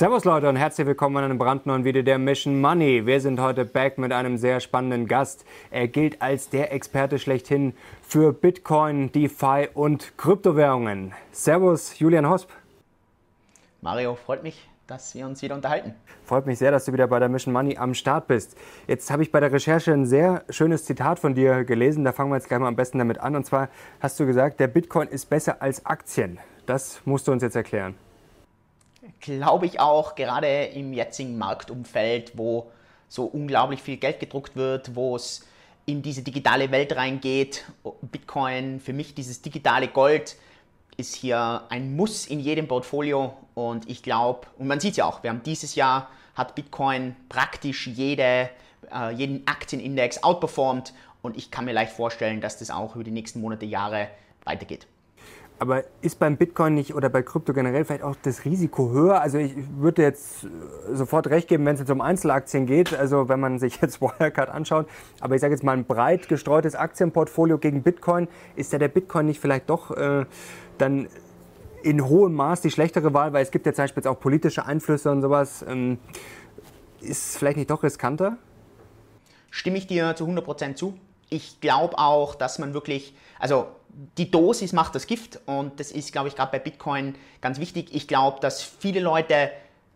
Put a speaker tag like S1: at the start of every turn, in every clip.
S1: Servus Leute und herzlich willkommen an einem brandneuen Video der Mission Money. Wir sind heute back mit einem sehr spannenden Gast. Er gilt als der Experte schlechthin für Bitcoin, DeFi und Kryptowährungen. Servus Julian Hosp.
S2: Mario, freut mich, dass wir uns wieder unterhalten.
S1: Freut mich sehr, dass du wieder bei der Mission Money am Start bist. Jetzt habe ich bei der Recherche ein sehr schönes Zitat von dir gelesen. Da fangen wir jetzt gleich mal am besten damit an. Und zwar hast du gesagt, der Bitcoin ist besser als Aktien. Das musst du uns jetzt erklären
S2: glaube ich auch, gerade im jetzigen Marktumfeld, wo so unglaublich viel Geld gedruckt wird, wo es in diese digitale Welt reingeht. Bitcoin, für mich dieses digitale Gold, ist hier ein Muss in jedem Portfolio und ich glaube, und man sieht es ja auch, wir haben dieses Jahr, hat Bitcoin praktisch jede, äh, jeden Aktienindex outperformed und ich kann mir leicht vorstellen, dass das auch über die nächsten Monate, Jahre weitergeht.
S1: Aber ist beim Bitcoin nicht oder bei Krypto generell vielleicht auch das Risiko höher? Also ich würde jetzt äh, sofort recht geben, wenn es jetzt um Einzelaktien geht, also wenn man sich jetzt Wirecard anschaut. Aber ich sage jetzt mal ein breit gestreutes Aktienportfolio gegen Bitcoin, ist ja der Bitcoin nicht vielleicht doch äh, dann in hohem Maß die schlechtere Wahl, weil es gibt ja zum Beispiel auch politische Einflüsse und sowas. Ähm, ist vielleicht nicht doch riskanter?
S2: Stimme ich dir zu 100% zu. Ich glaube auch, dass man wirklich, also die Dosis macht das Gift und das ist, glaube ich, gerade bei Bitcoin ganz wichtig. Ich glaube, dass viele Leute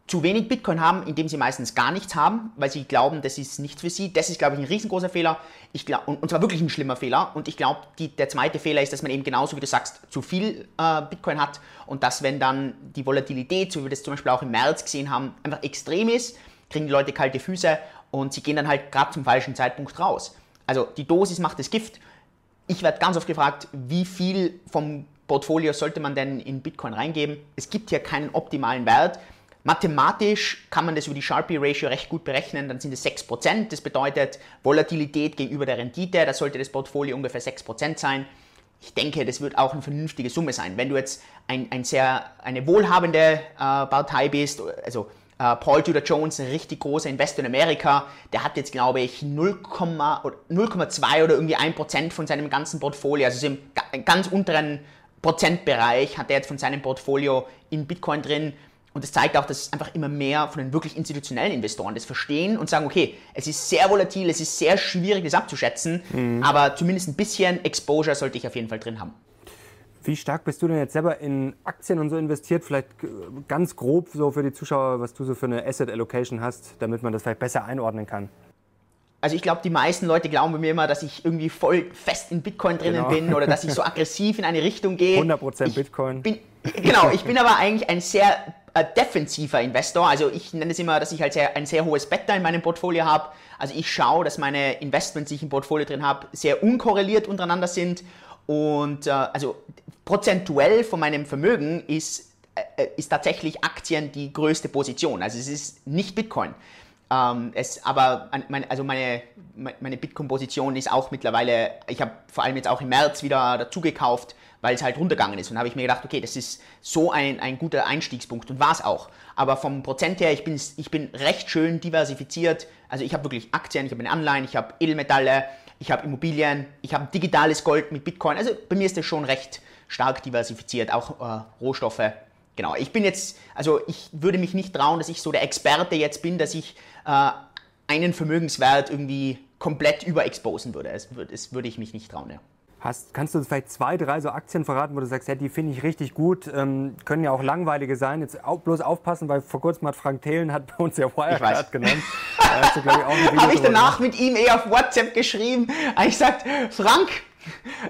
S2: zu wenig Bitcoin haben, indem sie meistens gar nichts haben, weil sie glauben, das ist nichts für sie. Das ist, glaube ich, ein riesengroßer Fehler. Ich glaub, und, und zwar wirklich ein schlimmer Fehler. Und ich glaube, der zweite Fehler ist, dass man eben genauso wie du sagst, zu viel äh, Bitcoin hat und dass, wenn dann die Volatilität, so wie wir das zum Beispiel auch im März gesehen haben, einfach extrem ist, kriegen die Leute kalte Füße und sie gehen dann halt gerade zum falschen Zeitpunkt raus. Also die Dosis macht das Gift ich werde ganz oft gefragt, wie viel vom Portfolio sollte man denn in Bitcoin reingeben? Es gibt hier keinen optimalen Wert. Mathematisch kann man das über die Sharpie-Ratio recht gut berechnen, dann sind es 6%. Das bedeutet Volatilität gegenüber der Rendite, da sollte das Portfolio ungefähr 6% sein. Ich denke, das wird auch eine vernünftige Summe sein. Wenn du jetzt ein, ein sehr, eine wohlhabende äh, Partei bist, also Uh, Paul Tudor Jones, ein richtig großer Investor in Amerika, der hat jetzt, glaube ich, 0,2 oder irgendwie 1% von seinem ganzen Portfolio, also im ganz unteren Prozentbereich hat er jetzt von seinem Portfolio in Bitcoin drin. Und das zeigt auch, dass einfach immer mehr von den wirklich institutionellen Investoren das verstehen und sagen, okay, es ist sehr volatil, es ist sehr schwierig, das abzuschätzen, mhm. aber zumindest ein bisschen Exposure sollte ich auf jeden Fall drin haben.
S1: Wie stark bist du denn jetzt selber in Aktien und so investiert? Vielleicht ganz grob so für die Zuschauer, was du so für eine Asset Allocation hast, damit man das vielleicht besser einordnen kann.
S2: Also ich glaube, die meisten Leute glauben bei mir immer, dass ich irgendwie voll fest in Bitcoin drinnen genau. bin oder dass ich so aggressiv in eine Richtung gehe.
S1: 100% ich Bitcoin.
S2: Bin, genau, ich bin aber eigentlich ein sehr äh, defensiver Investor. Also ich nenne es immer, dass ich halt sehr, ein sehr hohes Beta in meinem Portfolio habe. Also ich schaue, dass meine Investments, die ich im Portfolio drin habe, sehr unkorreliert untereinander sind und äh, also prozentuell von meinem Vermögen ist, äh, ist tatsächlich Aktien die größte Position. Also es ist nicht Bitcoin. Ähm, es, aber meine, also meine, meine Bitcoin-Position ist auch mittlerweile, ich habe vor allem jetzt auch im März wieder dazu gekauft, weil es halt runtergegangen ist. Und habe ich mir gedacht, okay, das ist so ein, ein guter Einstiegspunkt und war es auch. Aber vom Prozent her, ich bin, ich bin recht schön diversifiziert. Also ich habe wirklich Aktien, ich habe eine Anleihen, ich habe Edelmetalle, ich habe Immobilien, ich habe digitales Gold mit Bitcoin. Also bei mir ist das schon recht stark diversifiziert, auch äh, Rohstoffe. Genau, ich bin jetzt, also ich würde mich nicht trauen, dass ich so der Experte jetzt bin, dass ich äh, einen Vermögenswert irgendwie komplett überexposen würde. Das, das würde ich mich nicht trauen. Ja.
S1: Hast, kannst du uns vielleicht zwei, drei so Aktien verraten, wo du sagst, ja, die finde ich richtig gut, ähm, können ja auch langweilige sein. Jetzt auch bloß aufpassen, weil vor kurzem hat Frank Thelen hat bei uns ja Wirecard genannt.
S2: habe ich danach mit ihm eher auf WhatsApp geschrieben. Ich gesagt, Frank,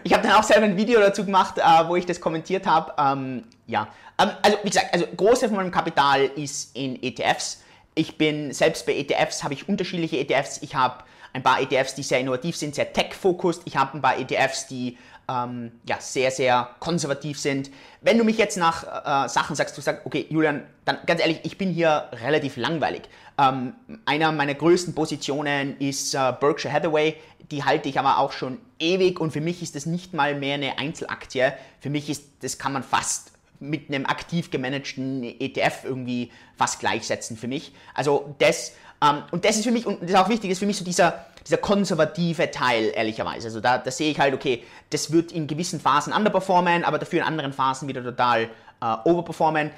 S2: ich habe dann auch selber ein Video dazu gemacht, äh, wo ich das kommentiert habe. Ähm, ja, ähm, also wie gesagt, also große von meinem Kapital ist in ETFs. Ich bin selbst bei ETFs habe ich unterschiedliche ETFs. Ich habe ein paar ETFs, die sehr innovativ sind, sehr tech-focused. Ich habe ein paar ETFs, die ähm, ja, sehr, sehr konservativ sind. Wenn du mich jetzt nach äh, Sachen sagst, du sagst, okay, Julian, dann ganz ehrlich, ich bin hier relativ langweilig. Ähm, einer meiner größten Positionen ist äh, Berkshire Hathaway. Die halte ich aber auch schon ewig und für mich ist das nicht mal mehr eine Einzelaktie. Für mich ist, das kann man fast mit einem aktiv gemanagten ETF irgendwie fast gleichsetzen für mich. Also das Ähm, und das ist für mich, und das ist auch wichtig, ist für mich so dieser, dieser konservative Teil, ehrlicherweise. Also da, da sehe ich halt, okay, das wird in gewissen Phasen underperformen, aber dafür in anderen Phasen wieder total äh, overperformen.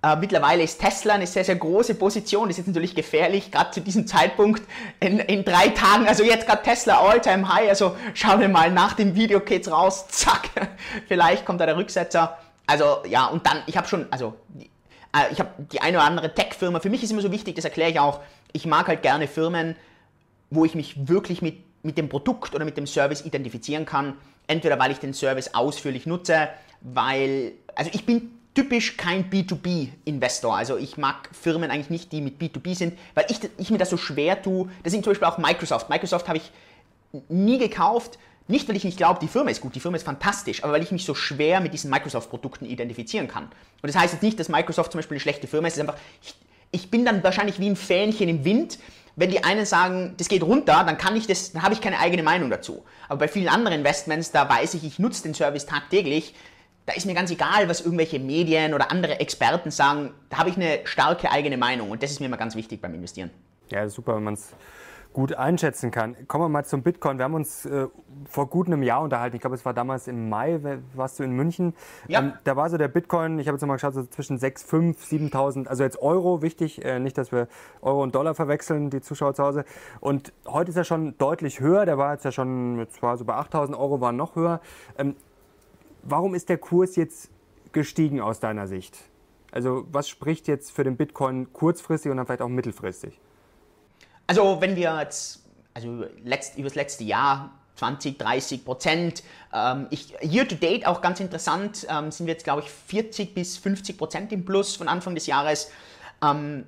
S2: Äh, mittlerweile ist Tesla eine sehr, sehr große Position. Das ist jetzt natürlich gefährlich, gerade zu diesem Zeitpunkt in, in drei Tagen. Also jetzt gerade Tesla All-Time High. Also schauen wir mal, nach dem Video geht's raus. Zack, vielleicht kommt da der Rücksetzer. Also ja, und dann, ich habe schon, also äh, ich habe die eine oder andere Tech-Firma. Für mich ist immer so wichtig, das erkläre ich auch. Ich mag halt gerne Firmen, wo ich mich wirklich mit, mit dem Produkt oder mit dem Service identifizieren kann. Entweder weil ich den Service ausführlich nutze, weil, also ich bin typisch kein B2B-Investor. Also ich mag Firmen eigentlich nicht, die mit B2B sind, weil ich, ich mir das so schwer tue. Das sind zum Beispiel auch Microsoft. Microsoft habe ich nie gekauft, nicht weil ich nicht glaube, die Firma ist gut, die Firma ist fantastisch, aber weil ich mich so schwer mit diesen Microsoft-Produkten identifizieren kann. Und das heißt jetzt nicht, dass Microsoft zum Beispiel eine schlechte Firma ist, es ist einfach, ich, ich bin dann wahrscheinlich wie ein Fähnchen im Wind, wenn die einen sagen, das geht runter, dann kann ich das, dann habe ich keine eigene Meinung dazu. Aber bei vielen anderen Investments, da weiß ich, ich nutze den Service tagtäglich, da ist mir ganz egal, was irgendwelche Medien oder andere Experten sagen. Da habe ich eine starke eigene Meinung und das ist mir immer ganz wichtig beim Investieren.
S1: Ja, super, wenn man es gut einschätzen kann. Kommen wir mal zum Bitcoin. Wir haben uns äh, vor gut einem Jahr unterhalten. Ich glaube, es war damals im Mai, warst du in München. Ja. Ähm, da war so der Bitcoin, ich habe jetzt mal geschaut, so zwischen 6.500, 7.000, also jetzt Euro, wichtig, äh, nicht, dass wir Euro und Dollar verwechseln, die Zuschauer zu Hause. Und heute ist er schon deutlich höher. Der war jetzt ja schon, jetzt war so bei 8.000 Euro, war noch höher. Ähm, Warum ist der Kurs jetzt gestiegen aus deiner Sicht? Also was spricht jetzt für den Bitcoin kurzfristig und dann vielleicht auch mittelfristig?
S2: Also wenn wir jetzt, also letzt, über das letzte Jahr 20, 30 Prozent. Ähm, ich, year to date auch ganz interessant, ähm, sind wir jetzt glaube ich 40 bis 50 Prozent im Plus von Anfang des Jahres. Ähm,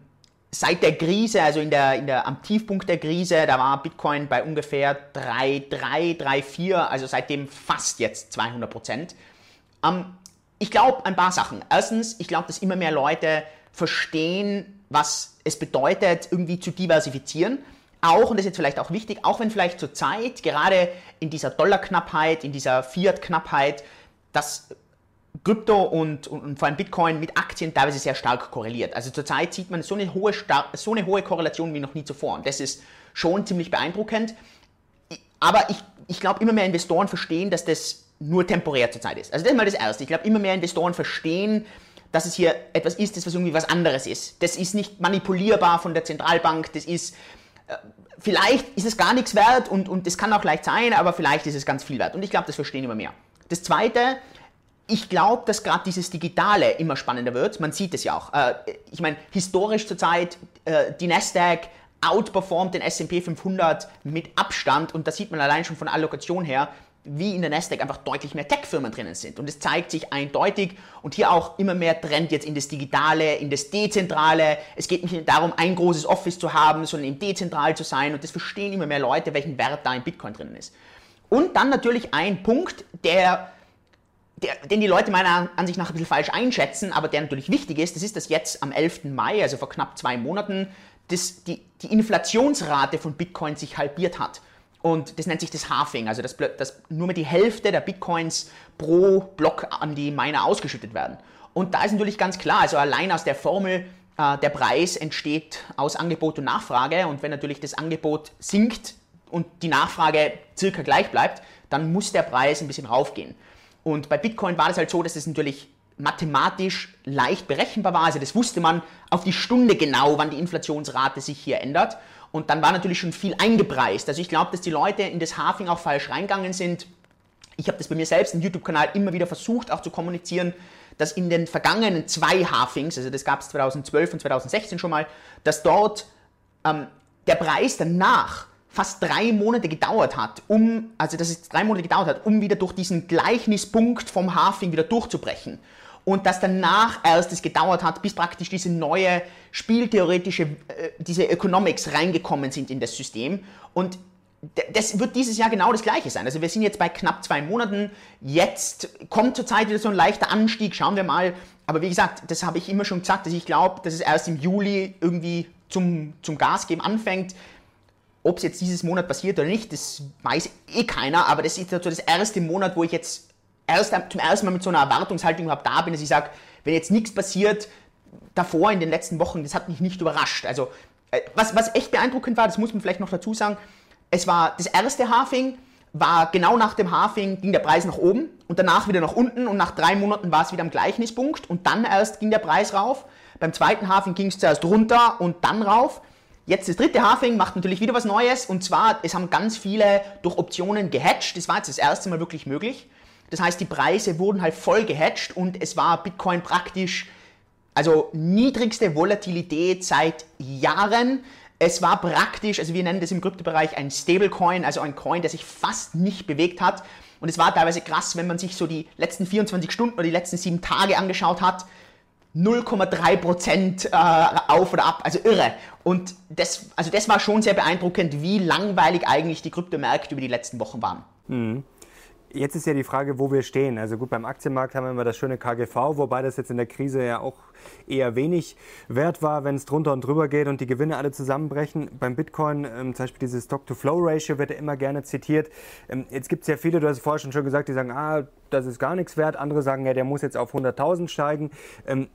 S2: seit der Krise, also in der, in der, am Tiefpunkt der Krise, da war Bitcoin bei ungefähr 3, 3, 3, 4, also seitdem fast jetzt 200 Prozent. Ähm, ich glaube ein paar Sachen. Erstens, ich glaube, dass immer mehr Leute verstehen, was es bedeutet, irgendwie zu diversifizieren. Auch, und das ist jetzt vielleicht auch wichtig, auch wenn vielleicht zur Zeit, gerade in dieser Dollarknappheit, in dieser Fiat-Knappheit, dass Krypto und, und, und, vor allem Bitcoin mit Aktien teilweise sehr stark korreliert. Also zurzeit sieht man so eine, hohe, so eine hohe Korrelation wie noch nie zuvor. Und das ist schon ziemlich beeindruckend. Aber ich, ich glaube, immer mehr Investoren verstehen, dass das nur temporär zurzeit ist. Also das ist mal das Erste. Ich glaube, immer mehr Investoren verstehen, dass es hier etwas ist, das was irgendwie was anderes ist. Das ist nicht manipulierbar von der Zentralbank, das ist, äh, vielleicht ist es gar nichts wert und, und das kann auch leicht sein, aber vielleicht ist es ganz viel wert. Und ich glaube, das verstehen immer mehr. Das Zweite, ich glaube, dass gerade dieses Digitale immer spannender wird. Man sieht es ja auch. Äh, ich meine, historisch zurzeit, äh, die Nasdaq outperformt den S&P 500 mit Abstand und das sieht man allein schon von Allokation her, wie in der Nasdaq einfach deutlich mehr Tech-Firmen drinnen sind. Und es zeigt sich eindeutig und hier auch immer mehr Trend jetzt in das Digitale, in das Dezentrale. Es geht nicht darum, ein großes Office zu haben, sondern eben dezentral zu sein und das verstehen immer mehr Leute, welchen Wert da in Bitcoin drinnen ist. Und dann natürlich ein Punkt, der der, den die Leute meiner Ansicht nach ein bisschen falsch einschätzen, aber der natürlich wichtig ist, das ist, dass jetzt am 11. Mai, also vor knapp zwei Monaten, das, die, die Inflationsrate von Bitcoin sich halbiert hat. Und das nennt sich das Halving, also dass, dass nur mehr die Hälfte der Bitcoins pro Block an die Miner ausgeschüttet werden. Und da ist natürlich ganz klar, also allein aus der Formel, äh, der Preis entsteht aus Angebot und Nachfrage. Und wenn natürlich das Angebot sinkt und die Nachfrage circa gleich bleibt, dann muss der Preis ein bisschen raufgehen. Und bei Bitcoin war das halt so, dass es natürlich mathematisch leicht berechenbar war. Also das wusste man auf die Stunde genau, wann die Inflationsrate sich hier ändert. Und dann war natürlich schon viel eingepreist. Also ich glaube, dass die Leute in das Halving auch falsch reingegangen sind. Ich habe das bei mir selbst im YouTube-Kanal immer wieder versucht, auch zu kommunizieren, dass in den vergangenen zwei Halvings, also das gab es 2012 und 2016 schon mal, dass dort ähm, der Preis danach fast drei Monate gedauert hat, um, also dass es drei Monate gedauert hat, um wieder durch diesen Gleichnispunkt vom Halving wieder durchzubrechen. Und dass danach erst es gedauert hat, bis praktisch diese neue spieltheoretische, äh, diese Economics reingekommen sind in das System. Und das wird dieses Jahr genau das gleiche sein. Also wir sind jetzt bei knapp zwei Monaten. Jetzt kommt zurzeit wieder so ein leichter Anstieg. Schauen wir mal. Aber wie gesagt, das habe ich immer schon gesagt, dass ich glaube, dass es erst im Juli irgendwie zum, zum Gas geben anfängt. Ob es jetzt dieses Monat passiert oder nicht, das weiß eh keiner, aber das ist so das erste Monat, wo ich jetzt erst, zum ersten Mal mit so einer Erwartungshaltung überhaupt da bin, dass ich sage, wenn jetzt nichts passiert, davor in den letzten Wochen, das hat mich nicht überrascht. Also äh, was, was echt beeindruckend war, das muss man vielleicht noch dazu sagen, es war das erste Halving, war genau nach dem Halving ging der Preis nach oben und danach wieder nach unten und nach drei Monaten war es wieder am Gleichnispunkt und dann erst ging der Preis rauf. Beim zweiten Halving ging es zuerst runter und dann rauf. Jetzt das dritte Halving macht natürlich wieder was Neues und zwar, es haben ganz viele durch Optionen gehatcht. Das war jetzt das erste Mal wirklich möglich. Das heißt, die Preise wurden halt voll gehatcht und es war Bitcoin praktisch, also niedrigste Volatilität seit Jahren. Es war praktisch, also wir nennen das im Kryptobereich ein Stablecoin, also ein Coin, der sich fast nicht bewegt hat. Und es war teilweise krass, wenn man sich so die letzten 24 Stunden oder die letzten sieben Tage angeschaut hat. 0,3% äh, auf oder ab, also irre. Und das, also das war schon sehr beeindruckend, wie langweilig eigentlich die Kryptomärkte über die letzten Wochen waren. Mhm.
S1: Jetzt ist ja die Frage, wo wir stehen. Also gut, beim Aktienmarkt haben wir immer das schöne KGV, wobei das jetzt in der Krise ja auch eher wenig wert war, wenn es drunter und drüber geht und die Gewinne alle zusammenbrechen. Beim Bitcoin, ähm, zum Beispiel dieses Stock-to-Flow-Ratio wird ja immer gerne zitiert. Ähm, jetzt gibt es ja viele, du hast es vorher schon gesagt, die sagen, ah, das ist gar nichts wert. Andere sagen, ja, der muss jetzt auf 100.000 steigen. Ähm,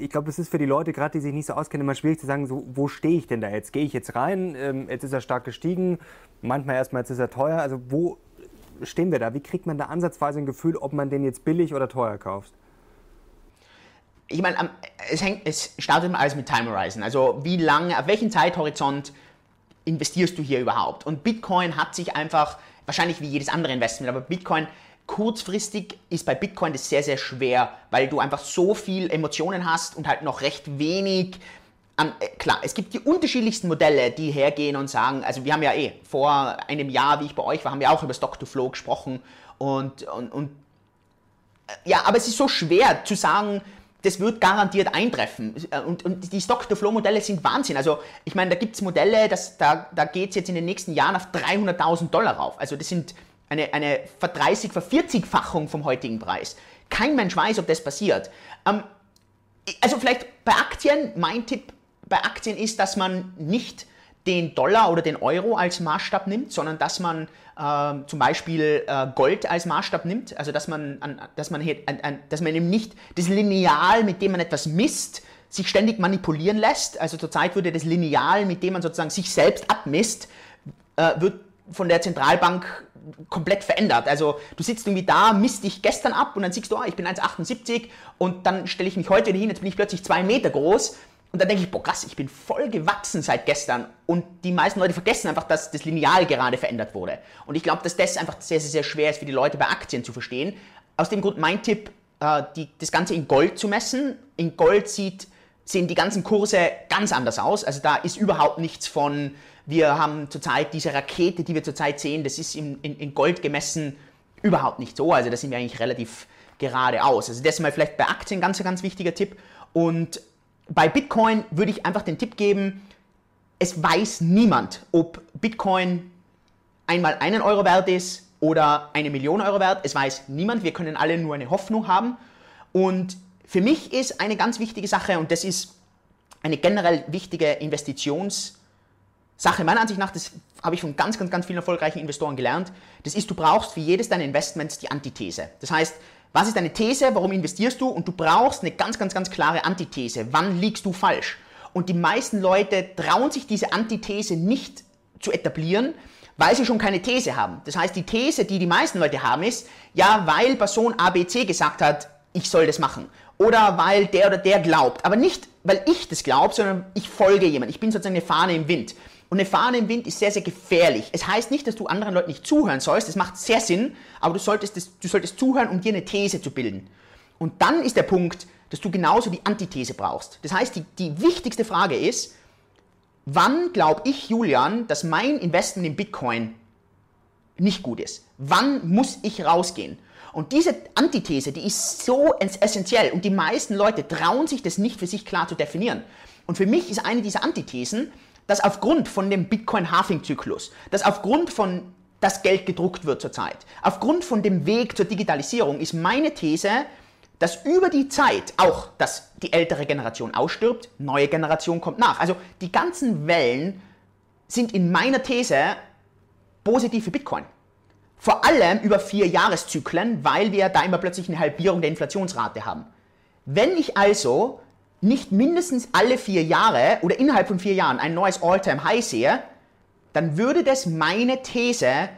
S1: ich glaube, es ist für die Leute, gerade die sich nicht so auskennen, immer schwierig zu sagen, so, wo stehe ich denn da jetzt? Gehe ich jetzt rein? Ähm, jetzt ist er stark gestiegen. Manchmal erstmal, jetzt ist er teuer. Also wo stehen wir da? Wie kriegt man da ansatzweise ein Gefühl, ob man den jetzt billig oder teuer kauft?
S2: Ich meine, es, es startet alles mit Time Horizon. Also wie lange, auf welchen Zeithorizont investierst du hier überhaupt? Und Bitcoin hat sich einfach, wahrscheinlich wie jedes andere Investment, aber Bitcoin kurzfristig ist bei Bitcoin das sehr, sehr schwer, weil du einfach so viel Emotionen hast und halt noch recht wenig an, äh, klar, es gibt die unterschiedlichsten Modelle, die hergehen und sagen, also wir haben ja eh vor einem Jahr, wie ich bei euch war, haben wir auch über Stock-to-Flow gesprochen und, und, und äh, ja, aber es ist so schwer zu sagen, das wird garantiert eintreffen. Äh, und, und die Stock-to-Flow-Modelle sind Wahnsinn. Also ich meine, da gibt es Modelle, das, da, da geht es jetzt in den nächsten Jahren auf 300.000 Dollar rauf. Also das sind eine, eine ver 30, ver 40-Fachung vom heutigen Preis. Kein Mensch weiß, ob das passiert. Ähm, also vielleicht bei Aktien, mein Tipp, bei Aktien ist, dass man nicht den Dollar oder den Euro als Maßstab nimmt, sondern dass man äh, zum Beispiel äh, Gold als Maßstab nimmt, also dass man, an, dass, man hier, an, an, dass man eben nicht das Lineal, mit dem man etwas misst, sich ständig manipulieren lässt. Also zurzeit würde das Lineal, mit dem man sozusagen sich selbst abmisst, äh, wird von der Zentralbank komplett verändert. Also du sitzt irgendwie da, misst dich gestern ab und dann siehst du, ah, ich bin 1,78 und dann stelle ich mich heute hin, jetzt bin ich plötzlich zwei Meter groß und dann denke ich, boah krass, ich bin voll gewachsen seit gestern. Und die meisten Leute vergessen einfach, dass das Lineal gerade verändert wurde. Und ich glaube, dass das einfach sehr, sehr, sehr schwer ist für die Leute bei Aktien zu verstehen. Aus dem Grund mein Tipp, äh, die, das Ganze in Gold zu messen. In Gold sieht, sehen die ganzen Kurse ganz anders aus. Also da ist überhaupt nichts von, wir haben zurzeit diese Rakete, die wir zurzeit sehen, das ist in, in, in Gold gemessen überhaupt nicht so. Also da sind wir eigentlich relativ geradeaus. Also das ist mal vielleicht bei Aktien ganz, ganz wichtiger Tipp. Und bei Bitcoin würde ich einfach den Tipp geben, es weiß niemand, ob Bitcoin einmal einen Euro wert ist oder eine Million Euro wert. Es weiß niemand. Wir können alle nur eine Hoffnung haben. Und für mich ist eine ganz wichtige Sache, und das ist eine generell wichtige Investitionssache, meiner Ansicht nach, das habe ich von ganz, ganz, ganz vielen erfolgreichen Investoren gelernt, das ist, du brauchst für jedes deiner Investments die Antithese. Das heißt, was ist deine These? Warum investierst du? Und du brauchst eine ganz, ganz, ganz klare Antithese. Wann liegst du falsch? Und die meisten Leute trauen sich diese Antithese nicht zu etablieren, weil sie schon keine These haben. Das heißt, die These, die die meisten Leute haben, ist, ja, weil Person ABC gesagt hat, ich soll das machen. Oder weil der oder der glaubt. Aber nicht, weil ich das glaube, sondern ich folge jemand. Ich bin sozusagen eine Fahne im Wind. Und eine Fahne im Wind ist sehr, sehr gefährlich. Es heißt nicht, dass du anderen Leuten nicht zuhören sollst, das macht sehr Sinn, aber du solltest, das, du solltest zuhören, um dir eine These zu bilden. Und dann ist der Punkt, dass du genauso die Antithese brauchst. Das heißt, die, die wichtigste Frage ist, wann glaube ich, Julian, dass mein Investment in Bitcoin nicht gut ist? Wann muss ich rausgehen? Und diese Antithese, die ist so essentiell und die meisten Leute trauen sich das nicht für sich klar zu definieren. Und für mich ist eine dieser Anthesen, dass aufgrund von dem Bitcoin-Halving-Zyklus, dass aufgrund von das Geld gedruckt wird zurzeit, aufgrund von dem Weg zur Digitalisierung ist meine These, dass über die Zeit auch, dass die ältere Generation ausstirbt, neue Generation kommt nach. Also die ganzen Wellen sind in meiner These positiv für Bitcoin. Vor allem über vier Jahreszyklen, weil wir da immer plötzlich eine Halbierung der Inflationsrate haben. Wenn ich also nicht mindestens alle vier Jahre oder innerhalb von vier Jahren ein neues All-Time-High sehe, dann würde das meine These,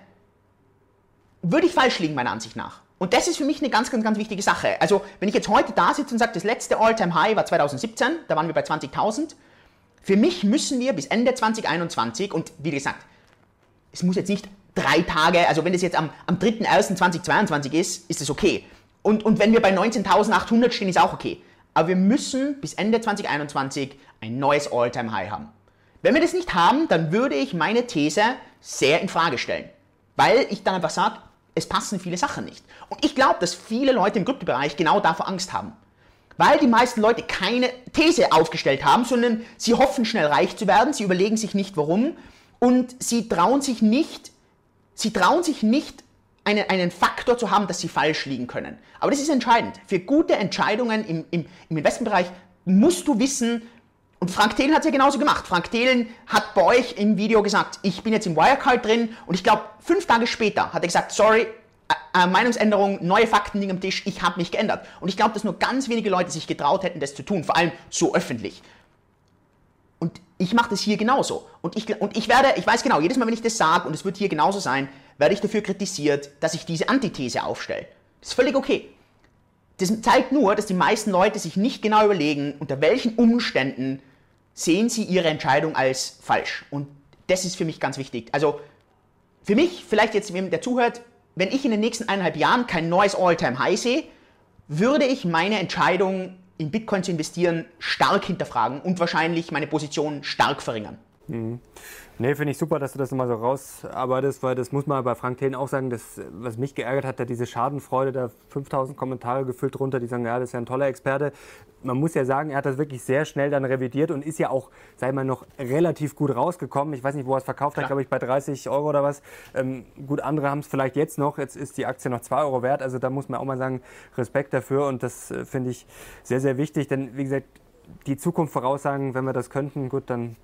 S2: würde ich falsch liegen, meiner Ansicht nach. Und das ist für mich eine ganz, ganz, ganz wichtige Sache. Also, wenn ich jetzt heute da sitze und sage, das letzte All-Time-High war 2017, da waren wir bei 20.000. Für mich müssen wir bis Ende 2021, und wie gesagt, es muss jetzt nicht drei Tage, also wenn es jetzt am, am 3.1.2022 ist, ist es okay. Und, und wenn wir bei 19.800 stehen, ist auch okay. Aber wir müssen bis Ende 2021 ein neues All-Time-High haben. Wenn wir das nicht haben, dann würde ich meine These sehr in Frage stellen. Weil ich dann einfach sage, es passen viele Sachen nicht. Und ich glaube, dass viele Leute im Kryptobereich genau davor Angst haben. Weil die meisten Leute keine These aufgestellt haben, sondern sie hoffen schnell reich zu werden, sie überlegen sich nicht warum und sie trauen sich nicht, sie trauen sich nicht einen, einen Faktor zu haben, dass sie falsch liegen können. Aber das ist entscheidend. Für gute Entscheidungen im, im, im Investmentbereich musst du wissen, und Frank Thelen hat es ja genauso gemacht. Frank Thelen hat bei euch im Video gesagt, ich bin jetzt im Wirecard drin und ich glaube, fünf Tage später hat er gesagt, sorry, äh, Meinungsänderung, neue Fakten liegen am Tisch, ich habe mich geändert. Und ich glaube, dass nur ganz wenige Leute sich getraut hätten, das zu tun, vor allem so öffentlich. Und ich mache das hier genauso. Und ich, und ich werde, ich weiß genau, jedes Mal, wenn ich das sage, und es wird hier genauso sein, werde ich dafür kritisiert, dass ich diese Antithese aufstelle. Das ist völlig okay. Das zeigt nur, dass die meisten Leute sich nicht genau überlegen, unter welchen Umständen sehen sie ihre Entscheidung als falsch. Und das ist für mich ganz wichtig. Also für mich, vielleicht jetzt wem der zuhört, wenn ich in den nächsten eineinhalb Jahren kein neues All-Time-High sehe, würde ich meine Entscheidung in Bitcoin zu investieren stark hinterfragen und wahrscheinlich meine Position stark verringern.
S1: Mhm. Nee, finde ich super, dass du das nochmal so rausarbeitest, weil das muss man bei Frank Thelen auch sagen, das, was mich geärgert hat, da diese Schadenfreude, da 5000 Kommentare gefüllt drunter, die sagen, ja, das ist ja ein toller Experte. Man muss ja sagen, er hat das wirklich sehr schnell dann revidiert und ist ja auch, sei mal, noch relativ gut rausgekommen. Ich weiß nicht, wo er es verkauft hat, glaube ich, bei 30 Euro oder was. Ähm, gut, andere haben es vielleicht jetzt noch, jetzt ist die Aktie noch 2 Euro wert, also da muss man auch mal sagen, Respekt dafür und das äh, finde ich sehr, sehr wichtig, denn wie gesagt, die Zukunft voraussagen, wenn wir das könnten, gut, dann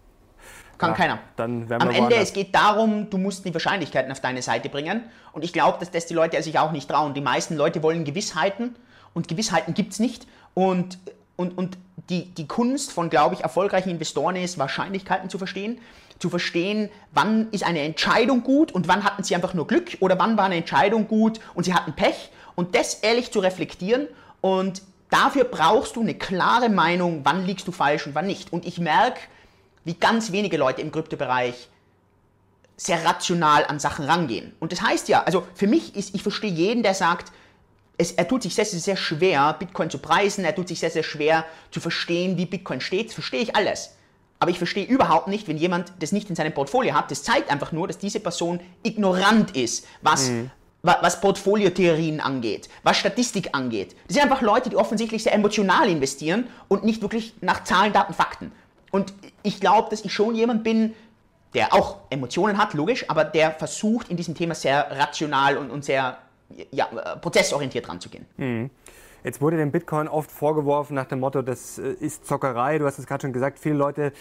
S2: kann ja, keiner. Dann Am Ende, woanders. es geht darum, du musst die Wahrscheinlichkeiten auf deine Seite bringen. Und ich glaube, dass das die Leute sich auch nicht trauen. Die meisten Leute wollen Gewissheiten und Gewissheiten gibt es nicht. Und, und, und die, die Kunst von, glaube ich, erfolgreichen Investoren ist, Wahrscheinlichkeiten zu verstehen. Zu verstehen, wann ist eine Entscheidung gut und wann hatten sie einfach nur Glück oder wann war eine Entscheidung gut und sie hatten Pech. Und das ehrlich zu reflektieren und dafür brauchst du eine klare Meinung, wann liegst du falsch und wann nicht. Und ich merke, wie ganz wenige Leute im Kryptobereich sehr rational an Sachen rangehen. Und das heißt ja, also für mich ist, ich verstehe jeden, der sagt, es, er tut sich sehr, sehr, sehr schwer, Bitcoin zu preisen, er tut sich sehr, sehr schwer zu verstehen, wie Bitcoin steht, das verstehe ich alles. Aber ich verstehe überhaupt nicht, wenn jemand das nicht in seinem Portfolio hat. Das zeigt einfach nur, dass diese Person ignorant ist, was, mhm. was Portfoliotheorien angeht, was Statistik angeht. Das sind einfach Leute, die offensichtlich sehr emotional investieren und nicht wirklich nach Zahlen, Daten, Fakten. Und ich glaube, dass ich schon jemand bin, der auch Emotionen hat, logisch, aber der versucht in diesem Thema sehr rational und, und sehr ja, äh, prozessorientiert ranzugehen. Mhm.
S1: Jetzt wurde dem Bitcoin oft vorgeworfen nach dem Motto, das äh, ist Zockerei. Du hast es gerade schon gesagt, viele Leute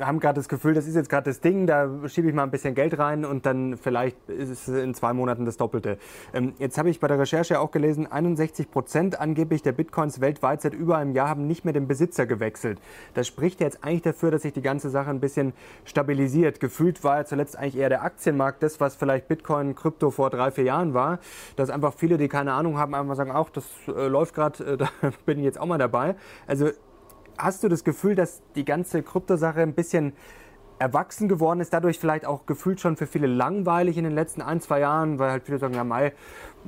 S1: haben gerade das Gefühl, das ist jetzt gerade das Ding, da schiebe ich mal ein bisschen Geld rein und dann vielleicht ist es in zwei Monaten das Doppelte. Ähm, jetzt habe ich bei der Recherche auch gelesen, 61 Prozent angeblich der Bitcoins weltweit seit über einem Jahr haben nicht mehr den Besitzer gewechselt. Das spricht jetzt eigentlich dafür, dass sich die ganze Sache ein bisschen stabilisiert. Gefühlt war ja zuletzt eigentlich eher der Aktienmarkt das, was vielleicht Bitcoin, Krypto vor drei, vier Jahren war. Dass einfach viele, die keine Ahnung haben, einfach sagen, auch das äh, läuft gerade, äh, da bin ich jetzt auch mal dabei. Also hast du das Gefühl, dass die ganze Kryptosache ein bisschen erwachsen geworden ist, dadurch vielleicht auch gefühlt schon für viele langweilig in den letzten ein, zwei Jahren, weil halt viele sagen, ja, Mai,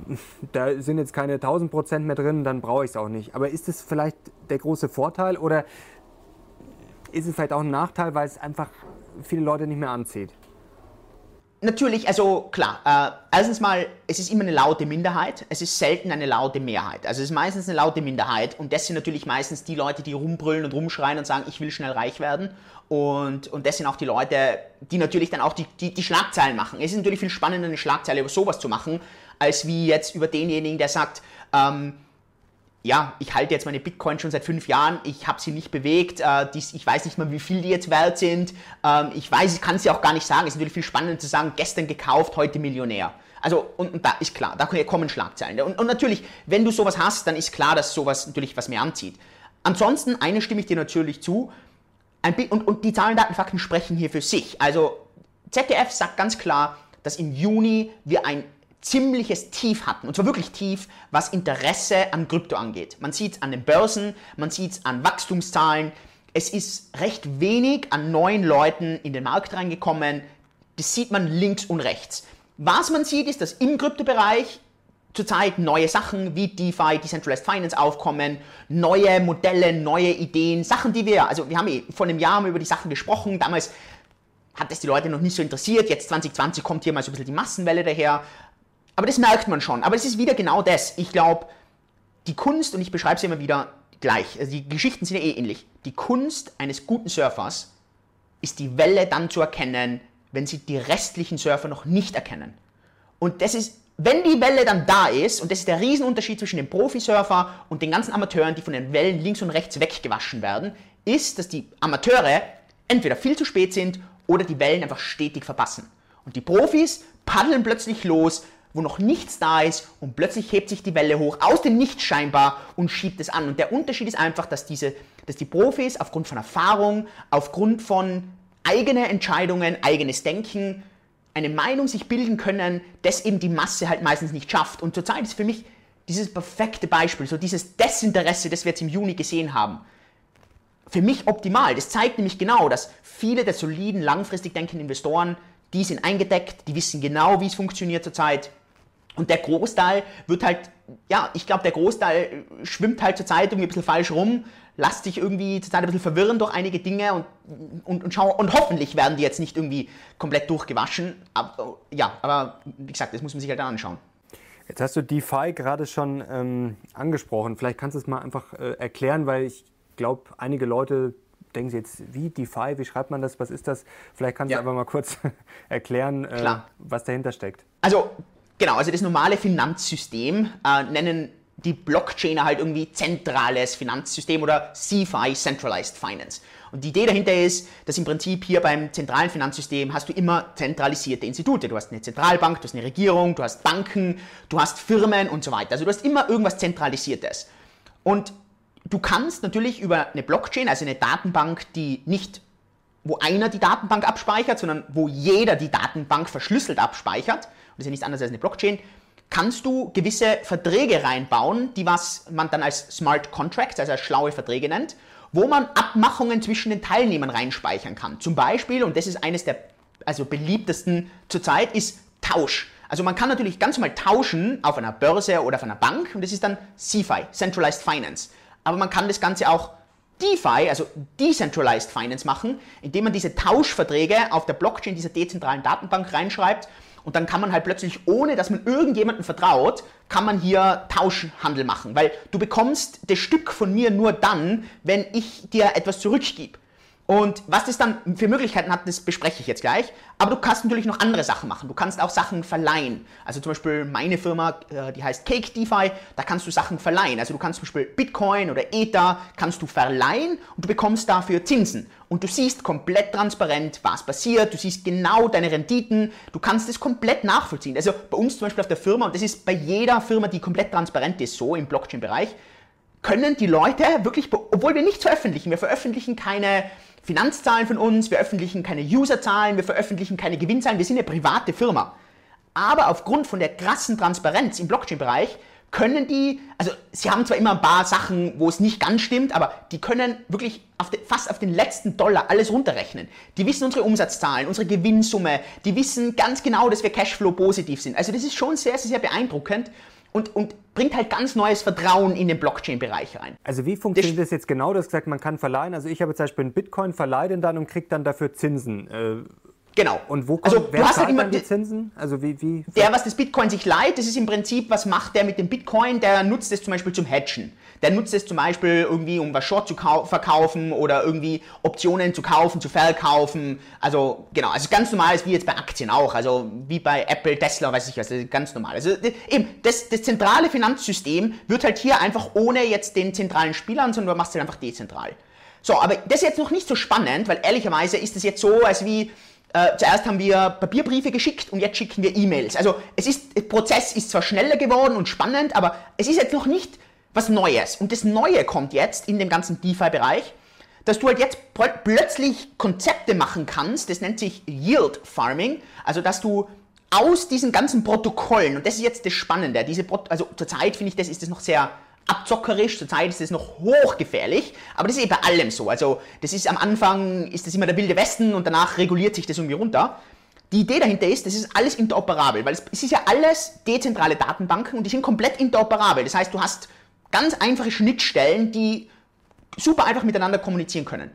S1: da sind jetzt keine 1000 Prozent mehr drin, dann brauche ich es auch nicht. Aber ist es vielleicht der große Vorteil oder ist es vielleicht auch ein Nachteil, weil es einfach viele Leute nicht mehr anzieht?
S2: Natürlich, also klar, äh, erstens mal, es ist immer eine laute Minderheit, es ist selten eine laute Mehrheit. Also es ist meistens eine laute Minderheit und das sind natürlich meistens die Leute, die rumbrüllen und rumschreien und sagen, ich will schnell reich werden. Und, und das sind auch die Leute, die natürlich dann auch die, die, die Schlagzeilen machen. Es ist natürlich viel spannender, eine Schlagzeile über sowas zu machen, als wie jetzt über denjenigen, der sagt, ähm, ja, ich halte jetzt meine Bitcoin schon seit fünf Jahren, ich habe sie nicht bewegt, äh, dies, ich weiß nicht mal, wie viel die jetzt wert sind, ähm, ich weiß, ich kann es ja auch gar nicht sagen, es ist natürlich viel spannender zu sagen, gestern gekauft, heute Millionär. Also, und, und da ist klar, da kommen Schlagzeilen. Und, und natürlich, wenn du sowas hast, dann ist klar, dass sowas natürlich was mehr anzieht. Ansonsten, eine stimme ich dir natürlich zu, und, und die Zahlen, Daten, Fakten sprechen hier für sich. Also ZDF sagt ganz klar, dass im Juni wir ein ziemliches Tief hatten, und zwar wirklich tief, was Interesse an Krypto angeht. Man sieht es an den Börsen, man sieht es an Wachstumszahlen. Es ist recht wenig an neuen Leuten in den Markt reingekommen. Das sieht man links und rechts. Was man sieht, ist, dass im Kryptobereich zurzeit neue Sachen wie DeFi, Decentralized Finance aufkommen, neue Modelle, neue Ideen, Sachen, die wir, also wir haben eh vor einem Jahr über die Sachen gesprochen, damals hat es die Leute noch nicht so interessiert, jetzt 2020 kommt hier mal so ein bisschen die Massenwelle daher, aber das merkt man schon, aber es ist wieder genau das, ich glaube, die Kunst, und ich beschreibe es immer wieder gleich, also die Geschichten sind ja eh ähnlich, die Kunst eines guten Surfers ist die Welle dann zu erkennen, wenn sie die restlichen Surfer noch nicht erkennen. Und das ist wenn die Welle dann da ist, und das ist der Riesenunterschied zwischen dem Profisurfer und den ganzen Amateuren, die von den Wellen links und rechts weggewaschen werden, ist, dass die Amateure entweder viel zu spät sind oder die Wellen einfach stetig verpassen. Und die Profis paddeln plötzlich los, wo noch nichts da ist und plötzlich hebt sich die Welle hoch aus dem Nichts scheinbar und schiebt es an. Und der Unterschied ist einfach, dass, diese, dass die Profis aufgrund von Erfahrung, aufgrund von eigenen Entscheidungen, eigenes Denken eine Meinung sich bilden können, das eben die Masse halt meistens nicht schafft. Und zurzeit ist für mich dieses perfekte Beispiel, so dieses Desinteresse, das wir jetzt im Juni gesehen haben, für mich optimal. Das zeigt nämlich genau, dass viele der soliden, langfristig denkenden Investoren, die sind eingedeckt, die wissen genau, wie es funktioniert zurzeit. Und der Großteil wird halt, ja, ich glaube, der Großteil schwimmt halt zurzeit irgendwie ein bisschen falsch rum, lasst sich irgendwie zurzeit ein bisschen verwirren durch einige Dinge und, und, und, schau, und hoffentlich werden die jetzt nicht irgendwie komplett durchgewaschen. Aber, ja, aber wie gesagt, das muss man sich halt anschauen.
S1: Jetzt hast du DeFi gerade schon ähm, angesprochen. Vielleicht kannst du es mal einfach äh, erklären, weil ich glaube, einige Leute denken jetzt, wie DeFi, wie schreibt man das, was ist das? Vielleicht kannst ja. du einfach mal kurz erklären, äh, was dahinter steckt.
S2: Also genau, also das normale Finanzsystem äh, nennen die Blockchainer halt irgendwie zentrales Finanzsystem oder CFI, Centralized Finance. Und die Idee dahinter ist, dass im Prinzip hier beim zentralen Finanzsystem hast du immer zentralisierte Institute. Du hast eine Zentralbank, du hast eine Regierung, du hast Banken, du hast Firmen und so weiter. Also du hast immer irgendwas Zentralisiertes. Und du kannst natürlich über eine Blockchain, also eine Datenbank, die nicht wo einer die Datenbank abspeichert, sondern wo jeder die Datenbank verschlüsselt abspeichert, und das ist ja nichts anderes als eine Blockchain, kannst du gewisse Verträge reinbauen, die was man dann als Smart Contracts, also als schlaue Verträge nennt, wo man Abmachungen zwischen den Teilnehmern reinspeichern kann. Zum Beispiel, und das ist eines der also beliebtesten zurzeit, ist Tausch. Also man kann natürlich ganz normal tauschen auf einer Börse oder auf einer Bank und das ist dann CFI, Centralized Finance. Aber man kann das Ganze auch DeFi, also Decentralized Finance machen, indem man diese Tauschverträge auf der Blockchain dieser dezentralen Datenbank reinschreibt und dann kann man halt plötzlich, ohne dass man irgendjemandem vertraut, kann man hier Tauschhandel machen. Weil du bekommst das Stück von mir nur dann, wenn ich dir etwas zurückgebe. Und was das dann für Möglichkeiten hat, das bespreche ich jetzt gleich. Aber du kannst natürlich noch andere Sachen machen. Du kannst auch Sachen verleihen. Also zum Beispiel meine Firma, äh, die heißt Cake DeFi, da kannst du Sachen verleihen. Also du kannst zum Beispiel Bitcoin oder Ether kannst du verleihen und du bekommst dafür Zinsen. Und du siehst komplett transparent, was passiert. Du siehst genau deine Renditen. Du kannst es komplett nachvollziehen. Also bei uns zum Beispiel auf der Firma, und das ist bei jeder Firma, die komplett transparent ist, so im Blockchain-Bereich, können die Leute wirklich, obwohl wir nichts veröffentlichen, wir veröffentlichen keine Finanzzahlen von uns, wir veröffentlichen keine Userzahlen, wir veröffentlichen keine Gewinnzahlen, wir sind eine private Firma. Aber aufgrund von der krassen Transparenz im Blockchain-Bereich können die, also sie haben zwar immer ein paar Sachen, wo es nicht ganz stimmt, aber die können wirklich auf den, fast auf den letzten Dollar alles runterrechnen. Die wissen unsere Umsatzzahlen, unsere Gewinnsumme, die wissen ganz genau, dass wir Cashflow positiv sind. Also das ist schon sehr, sehr beeindruckend und, und bringt halt ganz neues Vertrauen in den Blockchain-Bereich rein.
S1: Also wie funktioniert das, das, jetzt genau? Du hast gesagt, man kann verleihen. Also ich habe zum Beispiel einen Bitcoin, verleihe den dann und kriege dann dafür Zinsen. Äh,
S2: genau.
S1: Und wo kommt,
S2: also,
S1: wer du hast halt immer die Zinsen? Also wie, wie?
S2: Der, was das Bitcoin sich leiht, das ist im Prinzip, was macht der mit dem Bitcoin? Der nutzt es zum Beispiel zum Hedgen. Der nutzt es zum Beispiel irgendwie, um was Short zu verkaufen oder irgendwie Optionen zu kaufen, zu verkaufen. Also genau, also ganz normal ist wie jetzt bei Aktien auch. Also wie bei Apple, Tesla, weiß ich was, ganz normal. Also eben, das, das zentrale Finanzsystem wird halt hier einfach ohne jetzt den zentralen Spielern, sondern du machst es halt einfach dezentral. So, aber das ist jetzt noch nicht so spannend, weil ehrlicherweise ist es jetzt so, als wie äh, zuerst haben wir Papierbriefe geschickt und jetzt schicken wir E-Mails. Also es ist, der Prozess ist zwar schneller geworden und spannend, aber es ist jetzt noch nicht was Neues. Und das Neue kommt jetzt in dem ganzen DeFi-Bereich, dass du halt jetzt plötzlich Konzepte machen kannst, das nennt sich Yield Farming, also dass du aus diesen ganzen Protokollen, und das ist jetzt das Spannende, diese also zurzeit finde ich, das ist das noch sehr abzockerisch, zurzeit ist das noch hochgefährlich, aber das ist eh bei allem so. Also das ist am Anfang ist das immer der wilde Westen und danach reguliert sich das irgendwie runter. Die Idee dahinter ist, das ist alles interoperabel, weil es, es ist ja alles dezentrale Datenbanken und die sind komplett interoperabel. Das heißt, du hast ganz einfache Schnittstellen, die super einfach miteinander kommunizieren können.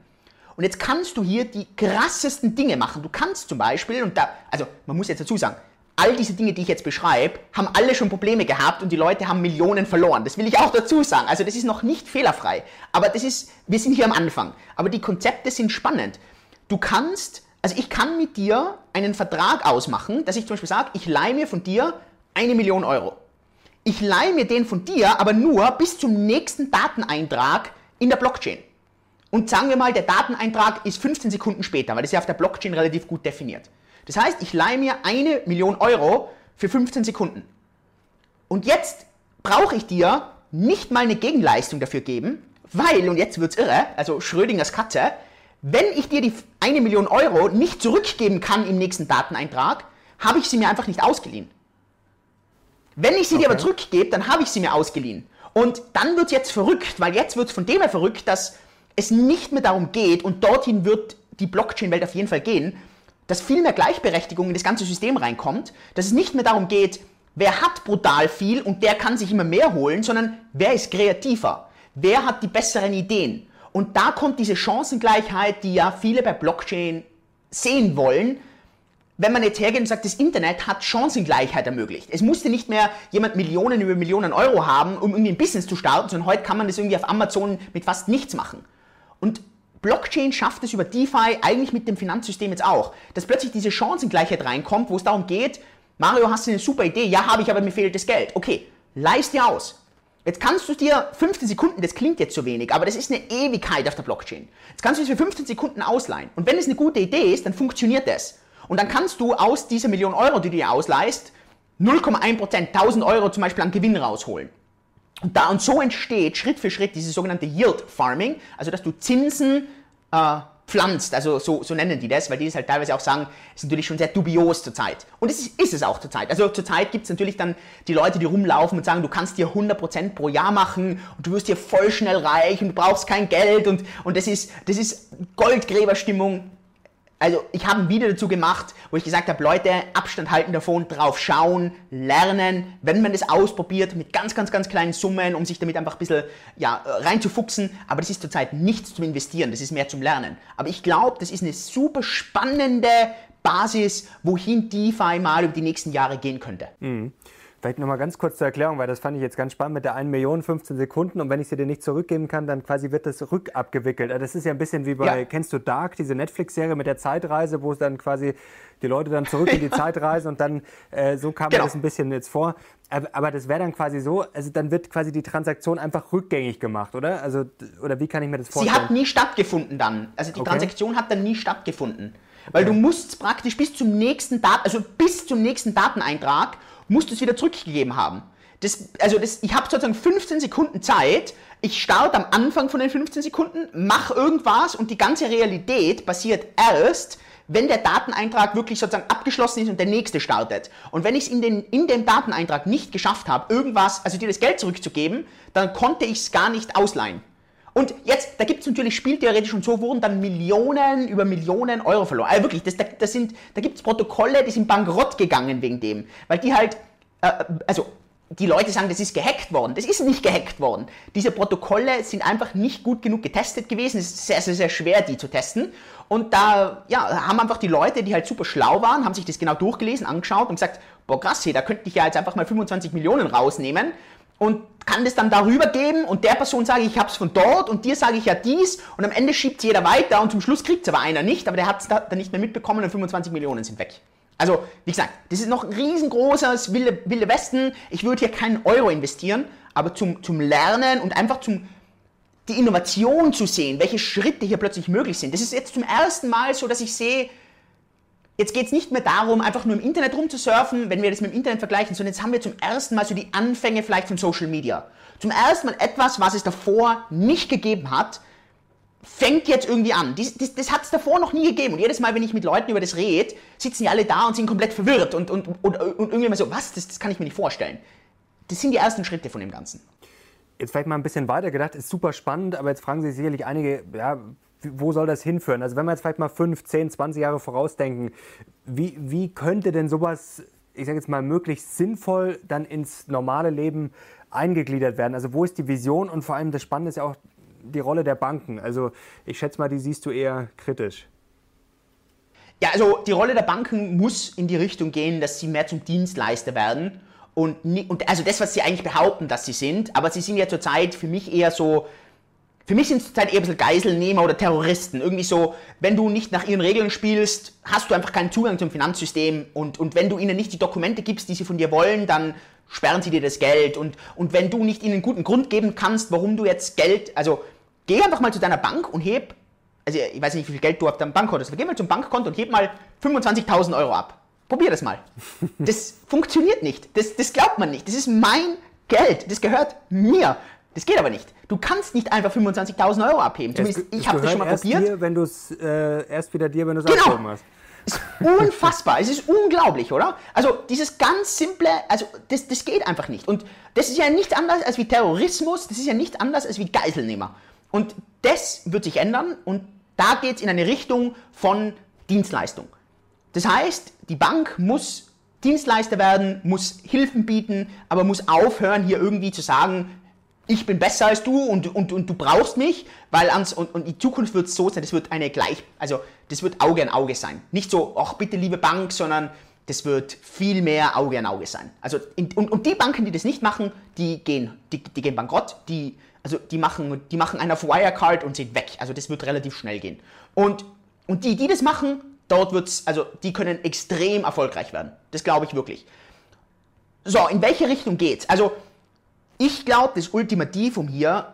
S2: Und jetzt kannst du hier die krassesten Dinge machen. Du kannst zum Beispiel, und da, also man muss jetzt dazu sagen, all diese Dinge, die ich jetzt beschreibe, haben alle schon Probleme gehabt und die Leute haben Millionen verloren. Das will ich auch dazu sagen. Also das ist noch nicht fehlerfrei. Aber das ist, wir sind hier am Anfang. Aber die Konzepte sind spannend. Du kannst, also ich kann mit dir einen Vertrag ausmachen, dass ich zum Beispiel sage, ich leihe mir von dir eine Million Euro. Ich leihe mir den von dir aber nur bis zum nächsten Dateneintrag in der Blockchain. Und sagen wir mal, der Dateneintrag ist 15 Sekunden später, weil das ist ja auf der Blockchain relativ gut definiert. Das heißt, ich leihe mir eine Million Euro für 15 Sekunden. Und jetzt brauche ich dir nicht mal eine Gegenleistung dafür geben, weil, und jetzt wird es irre, also Schrödingers Katze, wenn ich dir die eine Million Euro nicht zurückgeben kann im nächsten Dateneintrag, habe ich sie mir einfach nicht ausgeliehen. Wenn ich sie okay. dir aber zurückgebe, dann habe ich sie mir ausgeliehen. Und dann wird es jetzt verrückt, weil jetzt wird es von dem her verrückt, dass es nicht mehr darum geht, und dorthin wird die Blockchain-Welt auf jeden Fall gehen, dass viel mehr Gleichberechtigung in das ganze System reinkommt, dass es nicht mehr darum geht, wer hat brutal viel und der kann sich immer mehr holen, sondern wer ist kreativer, wer hat die besseren Ideen. Und da kommt diese Chancengleichheit, die ja viele bei Blockchain sehen wollen, wenn man jetzt hergeht und sagt, das Internet hat Chancengleichheit ermöglicht. Es musste nicht mehr jemand Millionen über Millionen Euro haben, um irgendwie ein Business zu starten, sondern heute kann man das irgendwie auf Amazon mit fast nichts machen. Und Blockchain schafft es über DeFi eigentlich mit dem Finanzsystem jetzt auch, dass plötzlich diese Chancengleichheit reinkommt, wo es darum geht, Mario, hast du eine super Idee? Ja, habe ich, aber mir fehlt das Geld. Okay, leist dir aus. Jetzt kannst du dir 15 Sekunden, das klingt jetzt zu wenig, aber das ist eine Ewigkeit auf der Blockchain. Jetzt kannst du es für 15 Sekunden ausleihen. Und wenn es eine gute Idee ist, dann funktioniert das. Und dann kannst du aus dieser Million Euro, die du dir ausleihst, 0,1%, 1000 Euro zum Beispiel an Gewinn rausholen. Und da und so entsteht Schritt für Schritt dieses sogenannte Yield Farming, also dass du Zinsen äh, pflanzt, also so, so nennen die das, weil die das halt teilweise auch sagen, ist natürlich schon sehr dubios zurzeit. Und es ist, ist es auch zurzeit. Also zurzeit gibt es natürlich dann die Leute, die rumlaufen und sagen, du kannst dir 100% pro Jahr machen und du wirst dir voll schnell reich und du brauchst kein Geld und, und das ist, das ist Goldgräberstimmung also ich habe ein Video dazu gemacht, wo ich gesagt habe, Leute, Abstand halten davon, drauf schauen, lernen, wenn man das ausprobiert, mit ganz, ganz, ganz kleinen Summen, um sich damit einfach ein bisschen ja, reinzufuchsen. Aber das ist zurzeit nichts zum Investieren, das ist mehr zum Lernen. Aber ich glaube, das ist eine super spannende Basis, wohin DeFi mal über die nächsten Jahre gehen könnte.
S1: Mhm. Vielleicht nochmal ganz kurz zur Erklärung, weil das fand ich jetzt ganz spannend mit der 1 Million 15 Sekunden und wenn ich sie dir nicht zurückgeben kann, dann quasi wird das rückabgewickelt. Also das ist ja ein bisschen wie bei, ja. kennst du Dark, diese Netflix-Serie mit der Zeitreise, wo es dann quasi die Leute dann zurück in die Zeit reisen und dann äh, so kam genau. mir das ein bisschen jetzt vor. Aber, aber das wäre dann quasi so, also dann wird quasi die Transaktion einfach rückgängig gemacht, oder? Also, oder wie kann ich mir das vorstellen?
S2: Sie hat nie stattgefunden dann. Also die okay. Transaktion hat dann nie stattgefunden. Weil okay. du musst praktisch bis zum nächsten Dat also bis zum nächsten Dateneintrag musst du es wieder zurückgegeben haben. Das, also das, ich habe sozusagen 15 Sekunden Zeit. Ich starte am Anfang von den 15 Sekunden, mache irgendwas und die ganze Realität passiert erst, wenn der Dateneintrag wirklich sozusagen abgeschlossen ist und der nächste startet. Und wenn ich es in, in dem Dateneintrag nicht geschafft habe, irgendwas, also dir das Geld zurückzugeben, dann konnte ich es gar nicht ausleihen. Und jetzt, da gibt es natürlich spieltheoretisch und so wurden dann Millionen über Millionen Euro verloren. Also wirklich, das, das sind, da gibt es Protokolle, die sind bankrott gegangen wegen dem. Weil die halt, äh, also die Leute sagen, das ist gehackt worden. Das ist nicht gehackt worden. Diese Protokolle sind einfach nicht gut genug getestet gewesen. Es ist sehr, sehr, sehr schwer, die zu testen. Und da ja, haben einfach die Leute, die halt super schlau waren, haben sich das genau durchgelesen, angeschaut und gesagt, boah krass, hey, da könnte ich ja jetzt einfach mal 25 Millionen rausnehmen und kann das dann darüber geben? Und der Person sage ich, ich habe es von dort. Und dir sage ich ja dies. Und am Ende schiebt jeder weiter. Und zum Schluss kriegt es aber einer nicht, aber der hat es dann nicht mehr mitbekommen. Und 25 Millionen sind weg. Also, wie gesagt, das ist noch ein riesengroßes wilde, wilde Westen. Ich würde hier keinen Euro investieren, aber zum, zum Lernen und einfach zum, die Innovation zu sehen, welche Schritte hier plötzlich möglich sind. Das ist jetzt zum ersten Mal so, dass ich sehe, jetzt geht es nicht mehr darum, einfach nur im Internet rumzusurfen, wenn wir das mit dem Internet vergleichen, sondern jetzt haben wir zum ersten Mal so die Anfänge vielleicht von Social Media. Zum ersten Mal etwas, was es davor nicht gegeben hat, fängt jetzt irgendwie an. Das, das, das hat es davor noch nie gegeben. Und jedes Mal, wenn ich mit Leuten über das rede, sitzen die alle da und sind komplett verwirrt und, und, und, und irgendwie mal so, was, das, das kann ich mir nicht vorstellen. Das sind die ersten Schritte von dem Ganzen.
S1: Jetzt vielleicht mal ein bisschen weiter gedacht, ist super spannend, aber jetzt fragen sich sicherlich einige, ja, wo soll das hinführen? Also wenn wir jetzt vielleicht mal 5, 10, 20 Jahre vorausdenken, wie, wie könnte denn sowas, ich sage jetzt mal, möglichst sinnvoll dann ins normale Leben eingegliedert werden? Also wo ist die Vision und vor allem das Spannende ist ja auch die Rolle der Banken. Also ich schätze mal, die siehst du eher kritisch.
S2: Ja, also die Rolle der Banken muss in die Richtung gehen, dass sie mehr zum Dienstleister werden. Und, und also das, was sie eigentlich behaupten, dass sie sind, aber sie sind ja zurzeit für mich eher so für mich sind es zurzeit eher ein bisschen Geiselnehmer oder Terroristen. Irgendwie so, wenn du nicht nach ihren Regeln spielst, hast du einfach keinen Zugang zum Finanzsystem. Und, und wenn du ihnen nicht die Dokumente gibst, die sie von dir wollen, dann sperren sie dir das Geld. Und, und wenn du nicht ihnen einen guten Grund geben kannst, warum du jetzt Geld, also geh einfach mal zu deiner Bank und heb, also ich weiß nicht, wie viel Geld du auf deinem Bankkonto hast, aber geh mal zum Bankkonto und heb mal 25.000 Euro ab. Probier das mal. Das funktioniert nicht. Das, das glaubt man nicht. Das ist mein Geld. Das gehört mir. Das geht aber nicht. Du kannst nicht einfach 25.000 Euro abheben. Zumindest
S1: es, ich habe das schon mal erst probiert. Dir, wenn du's, äh, erst wieder dir, wenn du es
S2: genau. abgehoben hast. Ist unfassbar, es ist unglaublich, oder? Also dieses ganz simple, also das, das geht einfach nicht. Und das ist ja nicht anders als wie Terrorismus, das ist ja nicht anders als wie Geiselnehmer. Und das wird sich ändern und da geht es in eine Richtung von Dienstleistung. Das heißt, die Bank muss Dienstleister werden, muss Hilfen bieten, aber muss aufhören, hier irgendwie zu sagen, ich bin besser als du und, und, und du brauchst mich, weil ans, und, und in Zukunft wird es so sein, das wird eine gleich, also das wird Auge an Auge sein. Nicht so, ach bitte liebe Bank, sondern das wird viel mehr Auge an Auge sein. Also in, und, und die Banken, die das nicht machen, die gehen, die, die gehen bankrott, die, also die machen, die machen einen auf Wirecard und sind weg. Also das wird relativ schnell gehen. Und, und die, die das machen, dort wird's, also die können extrem erfolgreich werden. Das glaube ich wirklich. So, in welche Richtung geht's? Also ich glaube, das Ultimativum hier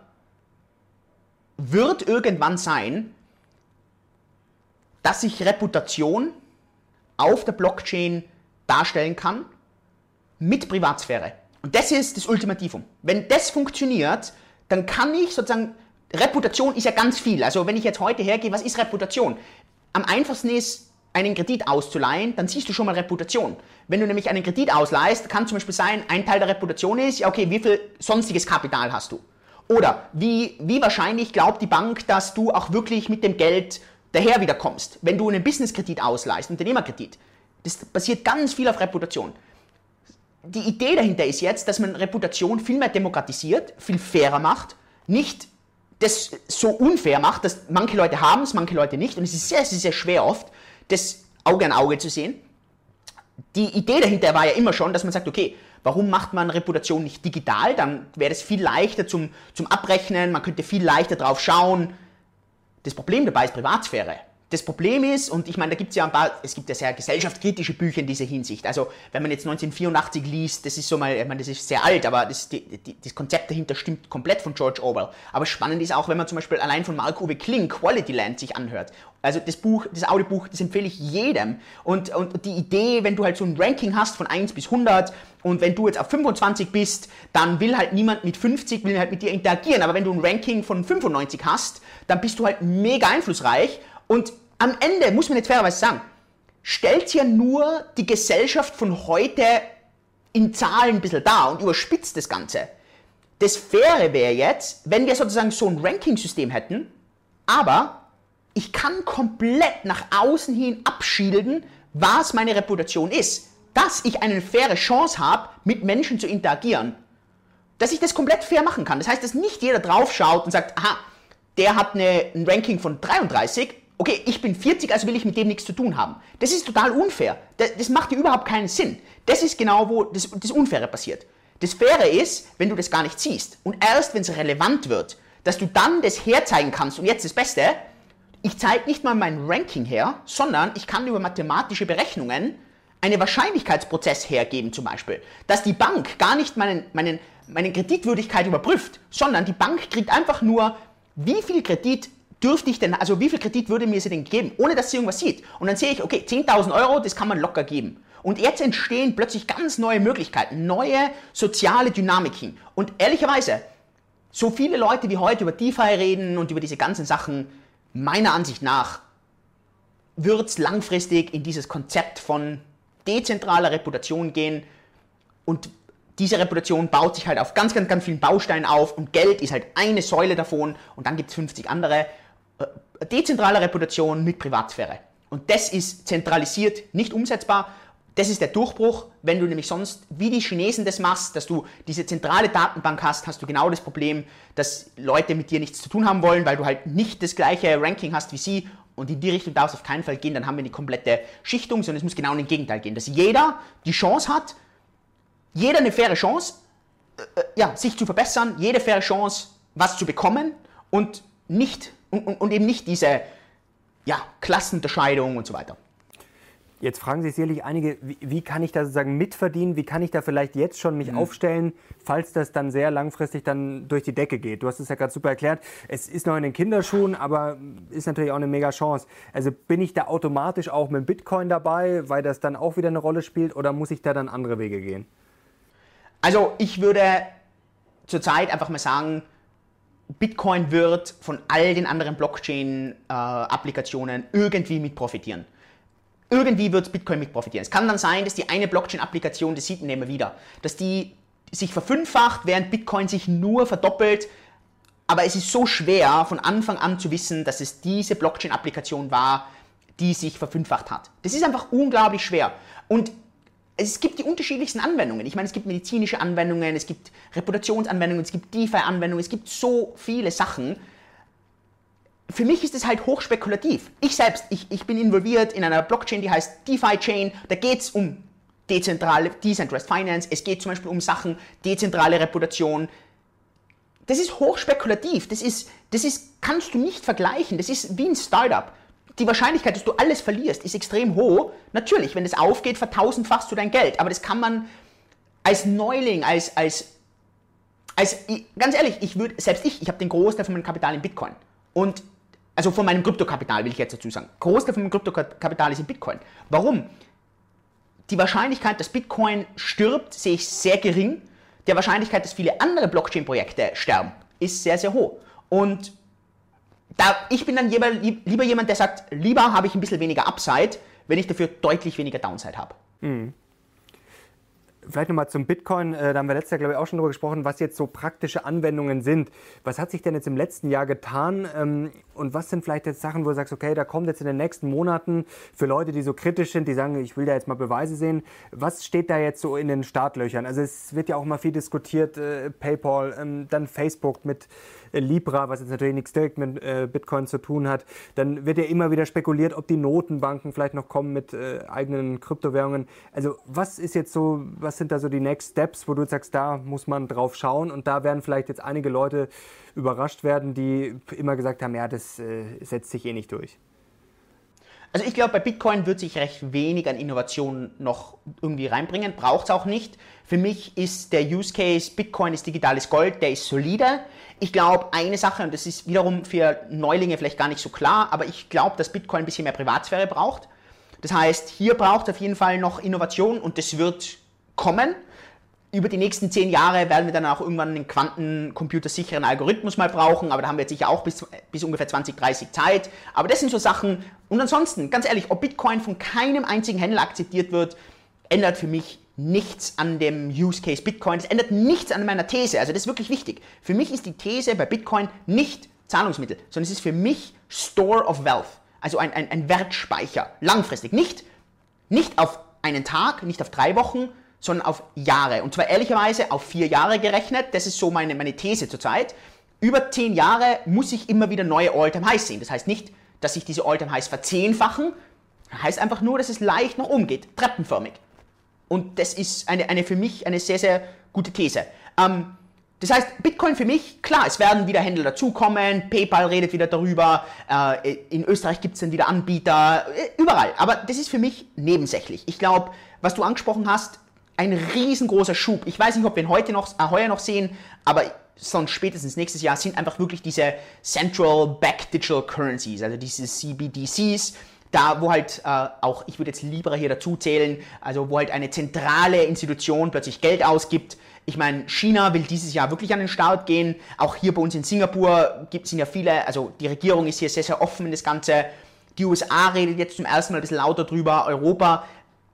S2: wird irgendwann sein, dass ich Reputation auf der Blockchain darstellen kann mit Privatsphäre. Und das ist das Ultimativum. Wenn das funktioniert, dann kann ich sozusagen, Reputation ist ja ganz viel. Also wenn ich jetzt heute hergehe, was ist Reputation? Am einfachsten ist, einen Kredit auszuleihen, dann siehst du schon mal Reputation. Wenn du nämlich einen Kredit ausleihst, kann zum Beispiel sein, ein Teil der Reputation ist, ja okay, wie viel sonstiges Kapital hast du? Oder wie, wie wahrscheinlich glaubt die Bank, dass du auch wirklich mit dem Geld daher wiederkommst, wenn du einen Businesskredit ausleihst, Unternehmerkredit. Das basiert ganz viel auf Reputation. Die Idee dahinter ist jetzt, dass man Reputation viel mehr demokratisiert, viel fairer macht, nicht das so unfair macht, dass manche Leute haben es, manche Leute nicht. Und es ist sehr, sehr, sehr schwer oft, das Auge an Auge zu sehen. Die Idee dahinter war ja immer schon, dass man sagt, okay, warum macht man Reputation nicht digital? Dann wäre es viel leichter zum, zum Abrechnen, man könnte viel leichter drauf schauen. Das Problem dabei ist Privatsphäre. Das Problem ist, und ich meine, da gibt es ja ein paar, es gibt ja sehr gesellschaftskritische Bücher in dieser Hinsicht. Also, wenn man jetzt 1984 liest, das ist so mal, ich meine, das ist sehr alt, aber das, die, die, das Konzept dahinter stimmt komplett von George Orwell. Aber spannend ist auch, wenn man zum Beispiel allein von Mark-Uwe Kling Quality Land sich anhört. Also, das Buch, das Audiobuch, das empfehle ich jedem. Und, und die Idee, wenn du halt so ein Ranking hast von 1 bis 100 und wenn du jetzt auf 25 bist, dann will halt niemand mit 50, will halt mit dir interagieren. Aber wenn du ein Ranking von 95 hast, dann bist du halt mega einflussreich und am Ende, muss man jetzt fairerweise sagen, stellt ja nur die Gesellschaft von heute in Zahlen ein bisschen dar und überspitzt das Ganze. Das Faire wäre jetzt, wenn wir sozusagen so ein Ranking-System hätten, aber ich kann komplett nach außen hin abschilden, was meine Reputation ist. Dass ich eine faire Chance habe, mit Menschen zu interagieren. Dass ich das komplett fair machen kann. Das heißt, dass nicht jeder drauf schaut und sagt, aha, der hat eine, ein Ranking von 33, okay, ich bin 40, also will ich mit dem nichts zu tun haben. Das ist total unfair. Das, das macht dir überhaupt keinen Sinn. Das ist genau, wo das, das Unfaire passiert. Das Faire ist, wenn du das gar nicht siehst und erst, wenn es relevant wird, dass du dann das herzeigen kannst. Und jetzt das Beste, ich zeige nicht mal mein Ranking her, sondern ich kann über mathematische Berechnungen einen Wahrscheinlichkeitsprozess hergeben zum Beispiel, dass die Bank gar nicht meinen, meinen, meine Kreditwürdigkeit überprüft, sondern die Bank kriegt einfach nur, wie viel Kredit dürfte ich denn, also wie viel Kredit würde mir sie denn geben, ohne dass sie irgendwas sieht? Und dann sehe ich, okay, 10.000 Euro, das kann man locker geben. Und jetzt entstehen plötzlich ganz neue Möglichkeiten, neue soziale Dynamiken. Und ehrlicherweise, so viele Leute wie heute über DeFi reden und über diese ganzen Sachen, meiner Ansicht nach wird es langfristig in dieses Konzept von dezentraler Reputation gehen und diese Reputation baut sich halt auf ganz, ganz, ganz vielen Bausteinen auf und Geld ist halt eine Säule davon und dann gibt es 50 andere. Äh, dezentrale Reputation mit Privatsphäre. Und das ist zentralisiert nicht umsetzbar. Das ist der Durchbruch. Wenn du nämlich sonst, wie die Chinesen das machst, dass du diese zentrale Datenbank hast, hast du genau das Problem, dass Leute mit dir nichts zu tun haben wollen, weil du halt nicht das gleiche Ranking hast wie sie. Und in die Richtung darf es auf keinen Fall gehen, dann haben wir eine komplette Schichtung, sondern es muss genau in den Gegenteil gehen. Dass jeder die Chance hat, jeder eine faire Chance, äh, äh ja, sich zu verbessern, jede faire Chance, was zu bekommen und nicht und, und, und eben nicht diese ja, Klassenunterscheidung und so weiter.
S1: Jetzt fragen sich sicherlich einige, wie, wie, kann ich da sozusagen mitverdienen? Wie kann ich da vielleicht jetzt schon mich mhm. aufstellen, falls das dann sehr langfristig dann durch die Decke geht? Du hast es ja gerade super erklärt. Es ist noch in den Kinderschuhen, aber ist natürlich auch eine mega Chance. Also bin ich da automatisch auch mit Bitcoin dabei, weil das dann auch wieder eine Rolle spielt oder muss ich da dann andere Wege gehen?
S2: Also ich würde zurzeit einfach mal sagen, Bitcoin wird von all den anderen Blockchain-Applikationen irgendwie mit profitieren. Irgendwie wird Bitcoin mit profitieren. Es kann dann sein, dass die eine Blockchain-Applikation, das sieht man immer wieder, dass die sich verfünffacht, während Bitcoin sich nur verdoppelt. Aber es ist so schwer, von Anfang an zu wissen, dass es diese Blockchain-Applikation war, die sich verfünffacht hat. Das ist einfach unglaublich schwer. Und es gibt die unterschiedlichsten Anwendungen. Ich meine, es gibt medizinische Anwendungen, es gibt Reputationsanwendungen, es gibt DeFi-Anwendungen, es gibt so viele Sachen. Für mich ist es halt hochspekulativ. Ich selbst, ich, ich bin involviert in einer Blockchain, die heißt DeFi-Chain. Da geht es um dezentrale, Decentralized Finance. Es geht zum Beispiel um Sachen, dezentrale Reputation. Das ist hochspekulativ. Das ist, das ist, kannst du nicht vergleichen. Das ist wie ein Startup die Wahrscheinlichkeit, dass du alles verlierst, ist extrem hoch. Natürlich, wenn es aufgeht, vertausendfachst du dein Geld. Aber das kann man als Neuling, als, als, als ganz ehrlich, ich würde, selbst ich, ich habe den Großteil von meinem Kapital in Bitcoin. Und, also von meinem Kryptokapital will ich jetzt dazu sagen. Großteil von meinem Kryptokapital ist in Bitcoin. Warum? Die Wahrscheinlichkeit, dass Bitcoin stirbt, sehe ich sehr gering. Die Wahrscheinlichkeit, dass viele andere Blockchain-Projekte sterben, ist sehr, sehr hoch. Und da, ich bin dann lieber, lieber jemand, der sagt, lieber habe ich ein bisschen weniger Upside, wenn ich dafür deutlich weniger Downside habe. Mhm.
S1: Vielleicht nochmal zum Bitcoin, äh, da haben wir letztes Jahr, glaube ich, auch schon drüber gesprochen, was jetzt so praktische Anwendungen sind. Was hat sich denn jetzt im letzten Jahr getan ähm, und was sind vielleicht jetzt Sachen, wo du sagst, okay, da kommt jetzt in den nächsten Monaten für Leute, die so kritisch sind, die sagen, ich will da jetzt mal Beweise sehen, was steht da jetzt so in den Startlöchern? Also es wird ja auch mal viel diskutiert, äh, PayPal, ähm, dann Facebook mit Libra, was jetzt natürlich nichts direkt mit äh, Bitcoin zu tun hat. Dann wird ja immer wieder spekuliert, ob die Notenbanken vielleicht noch kommen mit äh, eigenen Kryptowährungen. Also was ist jetzt so, was sind da so die Next Steps, wo du sagst, da muss man drauf schauen und da werden vielleicht jetzt einige Leute überrascht werden, die immer gesagt haben, ja, das äh, setzt sich eh nicht durch.
S2: Also ich glaube, bei Bitcoin wird sich recht wenig an Innovation noch irgendwie reinbringen, braucht es auch nicht. Für mich ist der Use Case Bitcoin ist digitales Gold, der ist solide. Ich glaube, eine Sache, und das ist wiederum für Neulinge vielleicht gar nicht so klar, aber ich glaube, dass Bitcoin ein bisschen mehr Privatsphäre braucht. Das heißt, hier braucht auf jeden Fall noch Innovation und das wird kommen über die nächsten zehn Jahre werden wir dann auch irgendwann einen quantencomputersicheren Algorithmus mal brauchen, aber da haben wir jetzt sicher auch bis, bis ungefähr 2030 Zeit. Aber das sind so Sachen. Und ansonsten, ganz ehrlich, ob Bitcoin von keinem einzigen Händler akzeptiert wird, ändert für mich nichts an dem Use Case Bitcoin. Es ändert nichts an meiner These. Also das ist wirklich wichtig. Für mich ist die These bei Bitcoin nicht Zahlungsmittel, sondern es ist für mich Store of Wealth. Also ein, ein, ein Wertspeicher. Langfristig. Nicht, nicht auf einen Tag, nicht auf drei Wochen, sondern auf Jahre. Und zwar ehrlicherweise auf vier Jahre gerechnet. Das ist so meine, meine These zurzeit. Über zehn Jahre muss ich immer wieder neue All-Time-Highs sehen. Das heißt nicht, dass sich diese All-Time-Highs verzehnfachen. Heißt einfach nur, dass es leicht nach oben geht, treppenförmig. Und das ist eine, eine für mich eine sehr, sehr gute These. Ähm, das heißt, Bitcoin für mich, klar, es werden wieder Händler dazukommen, PayPal redet wieder darüber, äh, in Österreich gibt es dann wieder Anbieter, äh, überall. Aber das ist für mich nebensächlich. Ich glaube, was du angesprochen hast, ein riesengroßer Schub. Ich weiß nicht, ob wir ihn heute noch, äh, heuer noch sehen, aber sonst spätestens nächstes Jahr, sind einfach wirklich diese Central Back Digital Currencies, also diese CBDCs, da wo halt äh, auch, ich würde jetzt Libra hier dazu zählen, also wo halt eine zentrale Institution plötzlich Geld ausgibt. Ich meine, China will dieses Jahr wirklich an den Start gehen. Auch hier bei uns in Singapur gibt es ja viele, also die Regierung ist hier sehr, sehr offen in das Ganze. Die USA redet jetzt zum ersten Mal ein bisschen lauter drüber, Europa.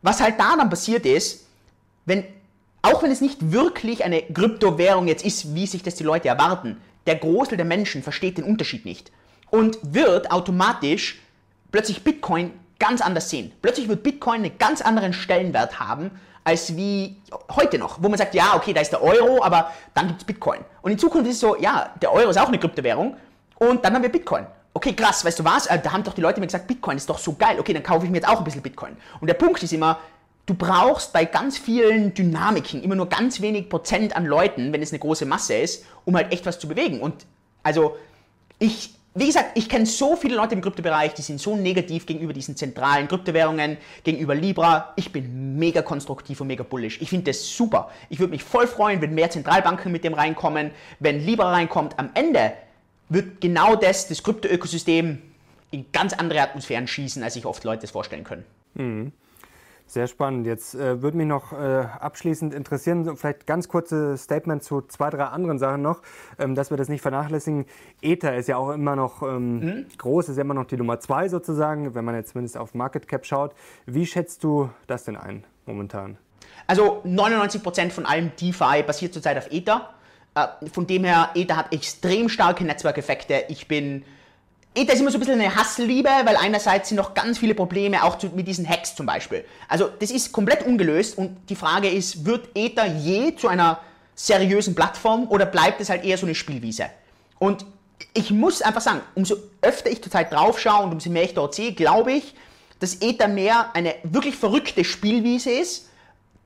S2: Was halt da dann passiert ist, wenn, auch wenn es nicht wirklich eine Kryptowährung jetzt ist, wie sich das die Leute erwarten, der Großteil der Menschen versteht den Unterschied nicht und wird automatisch plötzlich Bitcoin ganz anders sehen. Plötzlich wird Bitcoin einen ganz anderen Stellenwert haben, als wie heute noch, wo man sagt, ja, okay, da ist der Euro, aber dann gibt es Bitcoin. Und in Zukunft ist es so, ja, der Euro ist auch eine Kryptowährung und dann haben wir Bitcoin. Okay, krass, weißt du was? Äh, da haben doch die Leute mir gesagt, Bitcoin ist doch so geil. Okay, dann kaufe ich mir jetzt auch ein bisschen Bitcoin. Und der Punkt ist immer, du brauchst bei ganz vielen Dynamiken immer nur ganz wenig Prozent an Leuten, wenn es eine große Masse ist, um halt echt was zu bewegen. Und also ich wie gesagt, ich kenne so viele Leute im Kryptobereich, die sind so negativ gegenüber diesen zentralen Kryptowährungen, gegenüber Libra. Ich bin mega konstruktiv und mega bullish. Ich finde das super. Ich würde mich voll freuen, wenn mehr Zentralbanken mit dem reinkommen, wenn Libra reinkommt. Am Ende wird genau das, das Krypto-Ökosystem, in ganz andere Atmosphären schießen, als sich oft Leute das vorstellen können.
S1: Mhm. Sehr spannend. Jetzt äh, würde mich noch äh, abschließend interessieren, vielleicht ganz kurzes Statement zu zwei, drei anderen Sachen noch, ähm, dass wir das nicht vernachlässigen. Ether ist ja auch immer noch ähm, mhm. groß, ist ja immer noch die Nummer zwei sozusagen, wenn man jetzt zumindest auf Market Cap schaut. Wie schätzt du das denn ein momentan?
S2: Also 99% von allem DeFi basiert zurzeit auf Ether. Äh, von dem her, Ether hat extrem starke Netzwerkeffekte. Ich bin Ether ist immer so ein bisschen eine Hassliebe, weil einerseits sind noch ganz viele Probleme, auch zu, mit diesen Hacks zum Beispiel. Also das ist komplett ungelöst und die Frage ist, wird Ether je zu einer seriösen Plattform oder bleibt es halt eher so eine Spielwiese? Und ich muss einfach sagen, umso öfter ich zurzeit drauf schaue und umso mehr ich dort sehe, glaube ich, dass Ether mehr eine wirklich verrückte Spielwiese ist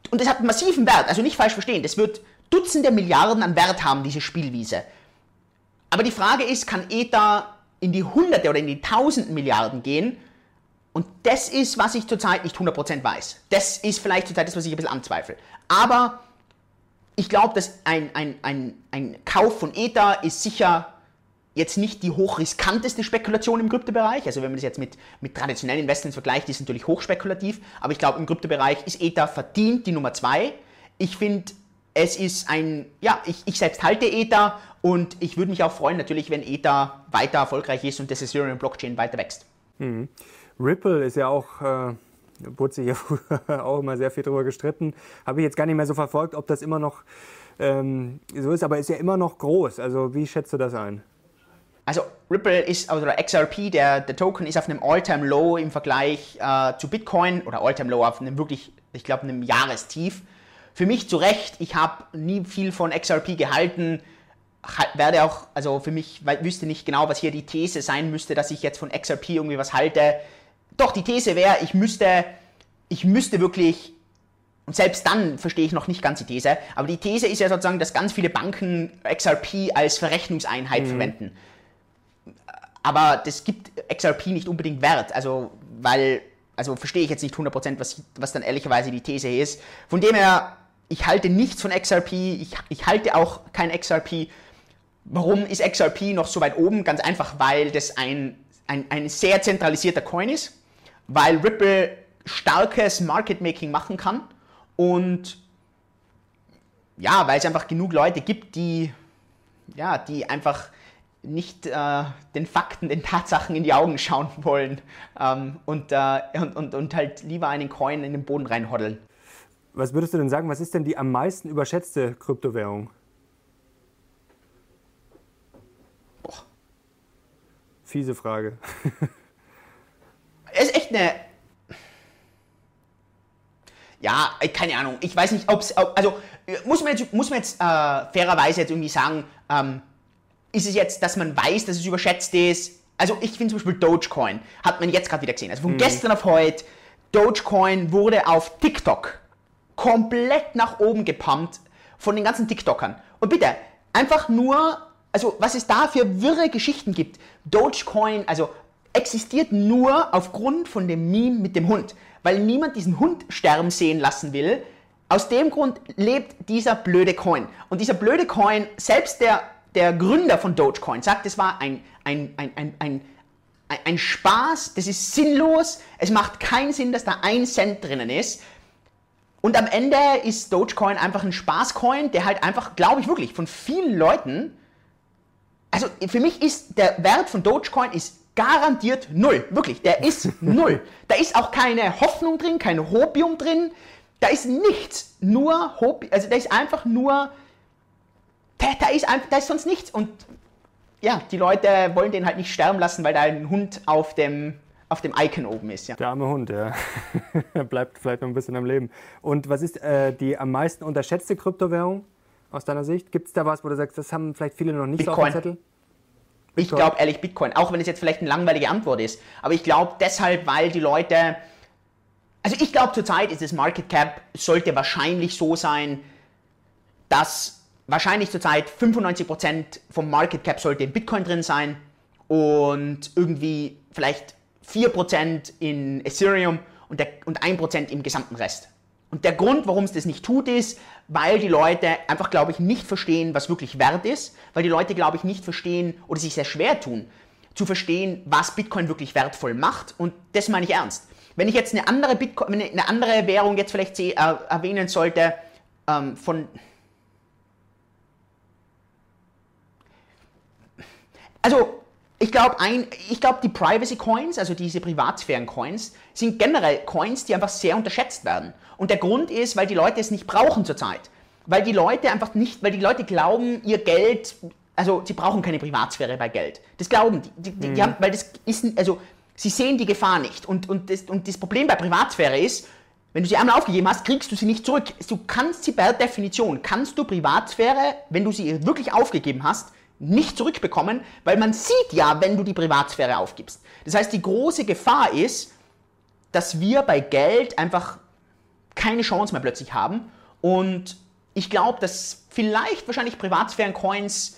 S2: und es hat einen massiven Wert, also nicht falsch verstehen, das wird Dutzende Milliarden an Wert haben, diese Spielwiese. Aber die Frage ist, kann Ether in die Hunderte oder in die Tausenden Milliarden gehen. Und das ist, was ich zurzeit nicht 100% weiß. Das ist vielleicht zurzeit das, was ich ein bisschen anzweifle. Aber ich glaube, dass ein, ein, ein, ein Kauf von Ether ist sicher jetzt nicht die hochriskanteste Spekulation im Kryptobereich. Also wenn man das jetzt mit, mit traditionellen Investments vergleicht, ist es natürlich hochspekulativ. Aber ich glaube, im Kryptobereich ist Ether verdient die Nummer zwei. Ich finde, es ist ein, ja, ich, ich selbst halte Ether und ich würde mich auch freuen, natürlich, wenn Ether weiter erfolgreich ist und das Ethereum Blockchain weiter wächst.
S1: Mhm. Ripple ist ja auch, äh, wurde sich ja auch immer sehr viel darüber gestritten. Habe ich jetzt gar nicht mehr so verfolgt, ob das immer noch ähm, so ist, aber ist ja immer noch groß. Also wie schätzt du das ein?
S2: Also Ripple ist, oder XRP, der, der Token ist auf einem All-Time-Low im Vergleich äh, zu Bitcoin oder All-Time-Low auf einem wirklich, ich glaube, einem Jahrestief. Für mich zu Recht, ich habe nie viel von XRP gehalten, werde auch, also für mich, weil, wüsste nicht genau, was hier die These sein müsste, dass ich jetzt von XRP irgendwie was halte. Doch, die These wäre, ich müsste, ich müsste wirklich, und selbst dann verstehe ich noch nicht ganz die These, aber die These ist ja sozusagen, dass ganz viele Banken XRP als Verrechnungseinheit mhm. verwenden. Aber das gibt XRP nicht unbedingt Wert, also, weil, also verstehe ich jetzt nicht 100%, was, was dann ehrlicherweise die These ist. Von dem her, ich halte nichts von XRP, ich, ich halte auch kein XRP. Warum ist XRP noch so weit oben? Ganz einfach, weil das ein, ein, ein sehr zentralisierter Coin ist, weil Ripple starkes Market Making machen kann und ja, weil es einfach genug Leute gibt, die, ja, die einfach nicht äh, den Fakten, den Tatsachen in die Augen schauen wollen ähm, und, äh, und, und, und halt lieber einen Coin in den Boden reinhoddeln.
S1: Was würdest du denn sagen, was ist denn die am meisten überschätzte Kryptowährung? Boah. Fiese Frage.
S2: ist echt eine. Ja, keine Ahnung. Ich weiß nicht, ob es. Also, muss man jetzt, muss man jetzt äh, fairerweise jetzt irgendwie sagen, ähm, ist es jetzt, dass man weiß, dass es überschätzt ist? Also, ich finde zum Beispiel Dogecoin, hat man jetzt gerade wieder gesehen. Also, von hm. gestern auf heute, Dogecoin wurde auf TikTok komplett nach oben gepumpt von den ganzen TikTokern. Und bitte, einfach nur, also was es da für wirre Geschichten gibt. Dogecoin, also existiert nur aufgrund von dem Meme mit dem Hund, weil niemand diesen Hund sterben sehen lassen will. Aus dem Grund lebt dieser blöde Coin. Und dieser blöde Coin, selbst der, der Gründer von Dogecoin sagt, es war ein, ein, ein, ein, ein, ein Spaß, das ist sinnlos, es macht keinen Sinn, dass da ein Cent drinnen ist. Und am Ende ist Dogecoin einfach ein Spaßcoin, der halt einfach, glaube ich wirklich, von vielen Leuten, also für mich ist der Wert von Dogecoin ist garantiert null. Wirklich, der ist null. Da ist auch keine Hoffnung drin, kein Hopium drin. Da ist nichts. Nur Hopium, also da ist einfach nur, da, da, ist, da ist sonst nichts. Und ja, die Leute wollen den halt nicht sterben lassen, weil da ein Hund auf dem auf dem Icon oben ist. Ja.
S1: Der arme Hund, ja. Bleibt vielleicht noch ein bisschen am Leben. Und was ist äh, die am meisten unterschätzte Kryptowährung aus deiner Sicht? Gibt es da was, wo du sagst, das haben vielleicht viele noch nicht Bitcoin. so auf dem Zettel?
S2: Ich glaube ehrlich Bitcoin, auch wenn es jetzt vielleicht eine langweilige Antwort ist. Aber ich glaube deshalb, weil die Leute. Also ich glaube zurzeit ist das Market Cap sollte wahrscheinlich so sein, dass wahrscheinlich zurzeit 95% vom Market Cap sollte in Bitcoin drin sein und irgendwie vielleicht 4% in Ethereum und, der, und 1% im gesamten Rest. Und der Grund, warum es das nicht tut, ist, weil die Leute einfach, glaube ich, nicht verstehen, was wirklich wert ist, weil die Leute, glaube ich, nicht verstehen oder sich sehr schwer tun, zu verstehen, was Bitcoin wirklich wertvoll macht. Und das meine ich ernst. Wenn ich jetzt eine andere, Bitcoin, eine andere Währung jetzt vielleicht äh, erwähnen sollte, ähm, von... Also ich glaube, glaub, die Privacy Coins, also diese Privatsphären Coins, sind generell Coins, die einfach sehr unterschätzt werden. Und der Grund ist, weil die Leute es nicht brauchen zurzeit. Weil die Leute einfach nicht, weil die Leute glauben, ihr Geld, also sie brauchen keine Privatsphäre bei Geld. Das glauben die. die, mhm. die haben, weil das ist, also sie sehen die Gefahr nicht. Und, und, das, und das Problem bei Privatsphäre ist, wenn du sie einmal aufgegeben hast, kriegst du sie nicht zurück. Du kannst sie per Definition, kannst du Privatsphäre, wenn du sie wirklich aufgegeben hast, nicht zurückbekommen, weil man sieht ja, wenn du die Privatsphäre aufgibst. Das heißt, die große Gefahr ist, dass wir bei Geld einfach keine Chance mehr plötzlich haben. Und ich glaube, dass vielleicht wahrscheinlich Privatsphären-Coins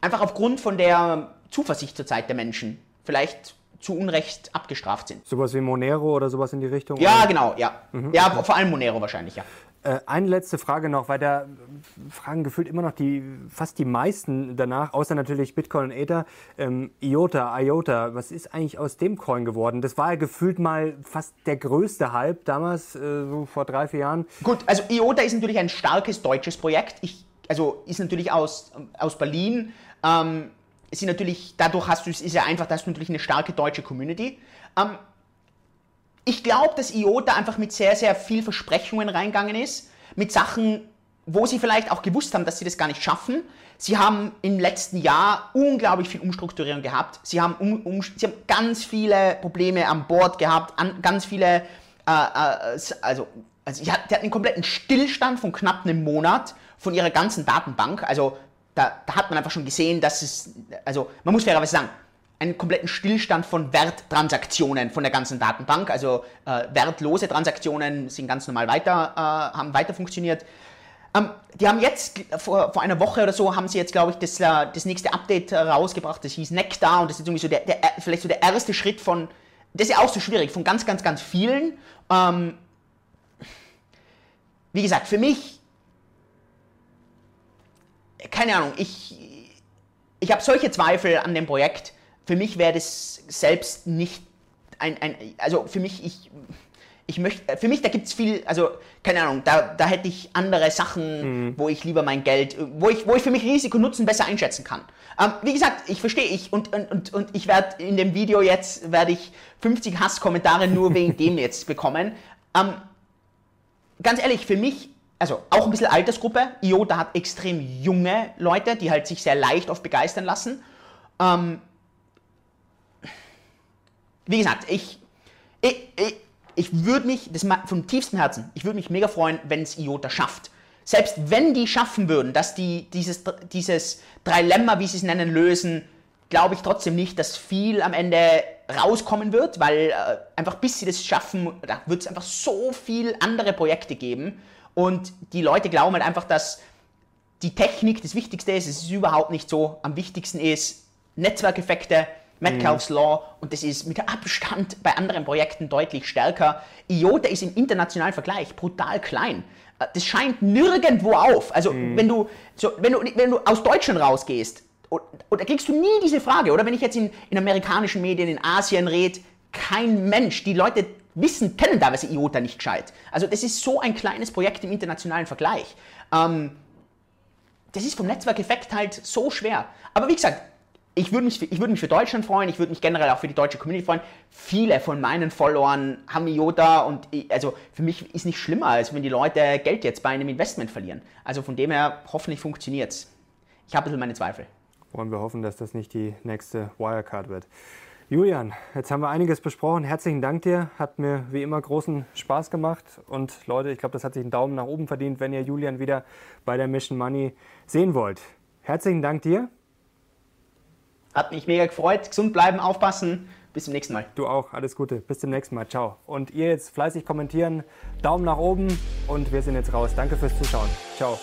S2: einfach aufgrund von der Zuversicht zurzeit der Menschen vielleicht zu Unrecht abgestraft sind.
S1: Sowas wie Monero oder sowas in die Richtung?
S2: Ja,
S1: oder?
S2: genau, ja. Mhm. Ja, vor allem Monero wahrscheinlich, ja.
S1: Äh, eine letzte Frage noch, weil da fragen gefühlt immer noch die, fast die meisten danach, außer natürlich Bitcoin und Ether. Ähm, IOTA, IOTA, was ist eigentlich aus dem Coin geworden? Das war ja gefühlt mal fast der größte Hype damals, äh, so vor drei, vier Jahren.
S2: Gut, also IOTA ist natürlich ein starkes deutsches Projekt. Ich, also ist natürlich aus, aus Berlin. Ähm, ist natürlich, dadurch hast du, ist ja einfach, da hast du natürlich eine starke deutsche Community. Ähm, ich glaube, dass IOTA einfach mit sehr, sehr viel Versprechungen reingegangen ist, mit Sachen, wo sie vielleicht auch gewusst haben, dass sie das gar nicht schaffen. Sie haben im letzten Jahr unglaublich viel Umstrukturierung gehabt. Sie haben, um, um, sie haben ganz viele Probleme an Bord gehabt, an, ganz viele, äh, äh, also, also die hatten einen kompletten Stillstand von knapp einem Monat von ihrer ganzen Datenbank. Also da, da hat man einfach schon gesehen, dass es, also man muss fairerweise sagen, einen kompletten Stillstand von Werttransaktionen von der ganzen Datenbank. Also äh, wertlose Transaktionen sind ganz normal weiter, äh, haben weiter funktioniert. Ähm, die haben jetzt, vor, vor einer Woche oder so, haben sie jetzt, glaube ich, das, äh, das nächste Update rausgebracht. Das hieß Nectar und das ist irgendwie so der, der, vielleicht so der erste Schritt von, das ist ja auch so schwierig, von ganz, ganz, ganz vielen. Ähm, wie gesagt, für mich, keine Ahnung, ich, ich habe solche Zweifel an dem Projekt für mich wäre das selbst nicht ein, ein, also für mich, ich, ich möchte, für mich, da gibt es viel, also keine Ahnung, da, da hätte ich andere Sachen, mhm. wo ich lieber mein Geld, wo ich, wo ich für mich Risiko Nutzen besser einschätzen kann. Ähm, wie gesagt, ich verstehe ich und, und, und, und ich werde in dem Video jetzt, werde ich 50 Hasskommentare nur wegen dem jetzt bekommen. Ähm, ganz ehrlich, für mich, also auch ein bisschen Altersgruppe, IOTA hat extrem junge Leute, die halt sich sehr leicht oft begeistern lassen. Ähm, wie gesagt, ich, ich, ich, ich würde mich, das vom tiefstem Herzen, ich würde mich mega freuen, wenn es IOTA schafft. Selbst wenn die schaffen würden, dass die dieses, dieses Trilemma, wie sie es nennen, lösen, glaube ich trotzdem nicht, dass viel am Ende rauskommen wird, weil äh, einfach bis sie das schaffen, da wird es einfach so viel andere Projekte geben und die Leute glauben halt einfach, dass die Technik das Wichtigste ist. Es ist überhaupt nicht so. Am wichtigsten ist Netzwerkeffekte, Metcalfe's mhm. Law und das ist mit Abstand bei anderen Projekten deutlich stärker. IOTA ist im internationalen Vergleich brutal klein. Das scheint nirgendwo auf. Also mhm. wenn, du, so, wenn, du, wenn du aus Deutschland rausgehst, oder kriegst du nie diese Frage, oder wenn ich jetzt in, in amerikanischen Medien, in Asien rede, kein Mensch, die Leute wissen, kennen teilweise IOTA nicht gescheit. Also das ist so ein kleines Projekt im internationalen Vergleich. Ähm, das ist vom Netzwerkeffekt halt so schwer. Aber wie gesagt, ich würde mich, würd mich für Deutschland freuen, ich würde mich generell auch für die deutsche Community freuen. Viele von meinen Followern haben IOTA und ich, also für mich ist nicht schlimmer, als wenn die Leute Geld jetzt bei einem Investment verlieren. Also von dem her, hoffentlich funktioniert es. Ich habe ein bisschen meine Zweifel.
S1: Wollen wir hoffen, dass das nicht die nächste Wirecard wird. Julian, jetzt haben wir einiges besprochen. Herzlichen Dank dir. Hat mir wie immer großen Spaß gemacht. Und Leute, ich glaube, das hat sich einen Daumen nach oben verdient, wenn ihr Julian wieder bei der Mission Money sehen wollt. Herzlichen Dank dir.
S2: Hat mich mega gefreut. Gesund bleiben, aufpassen. Bis zum nächsten Mal.
S1: Du auch. Alles Gute. Bis zum nächsten Mal. Ciao. Und ihr jetzt fleißig kommentieren. Daumen nach oben. Und wir sind jetzt raus. Danke fürs Zuschauen. Ciao.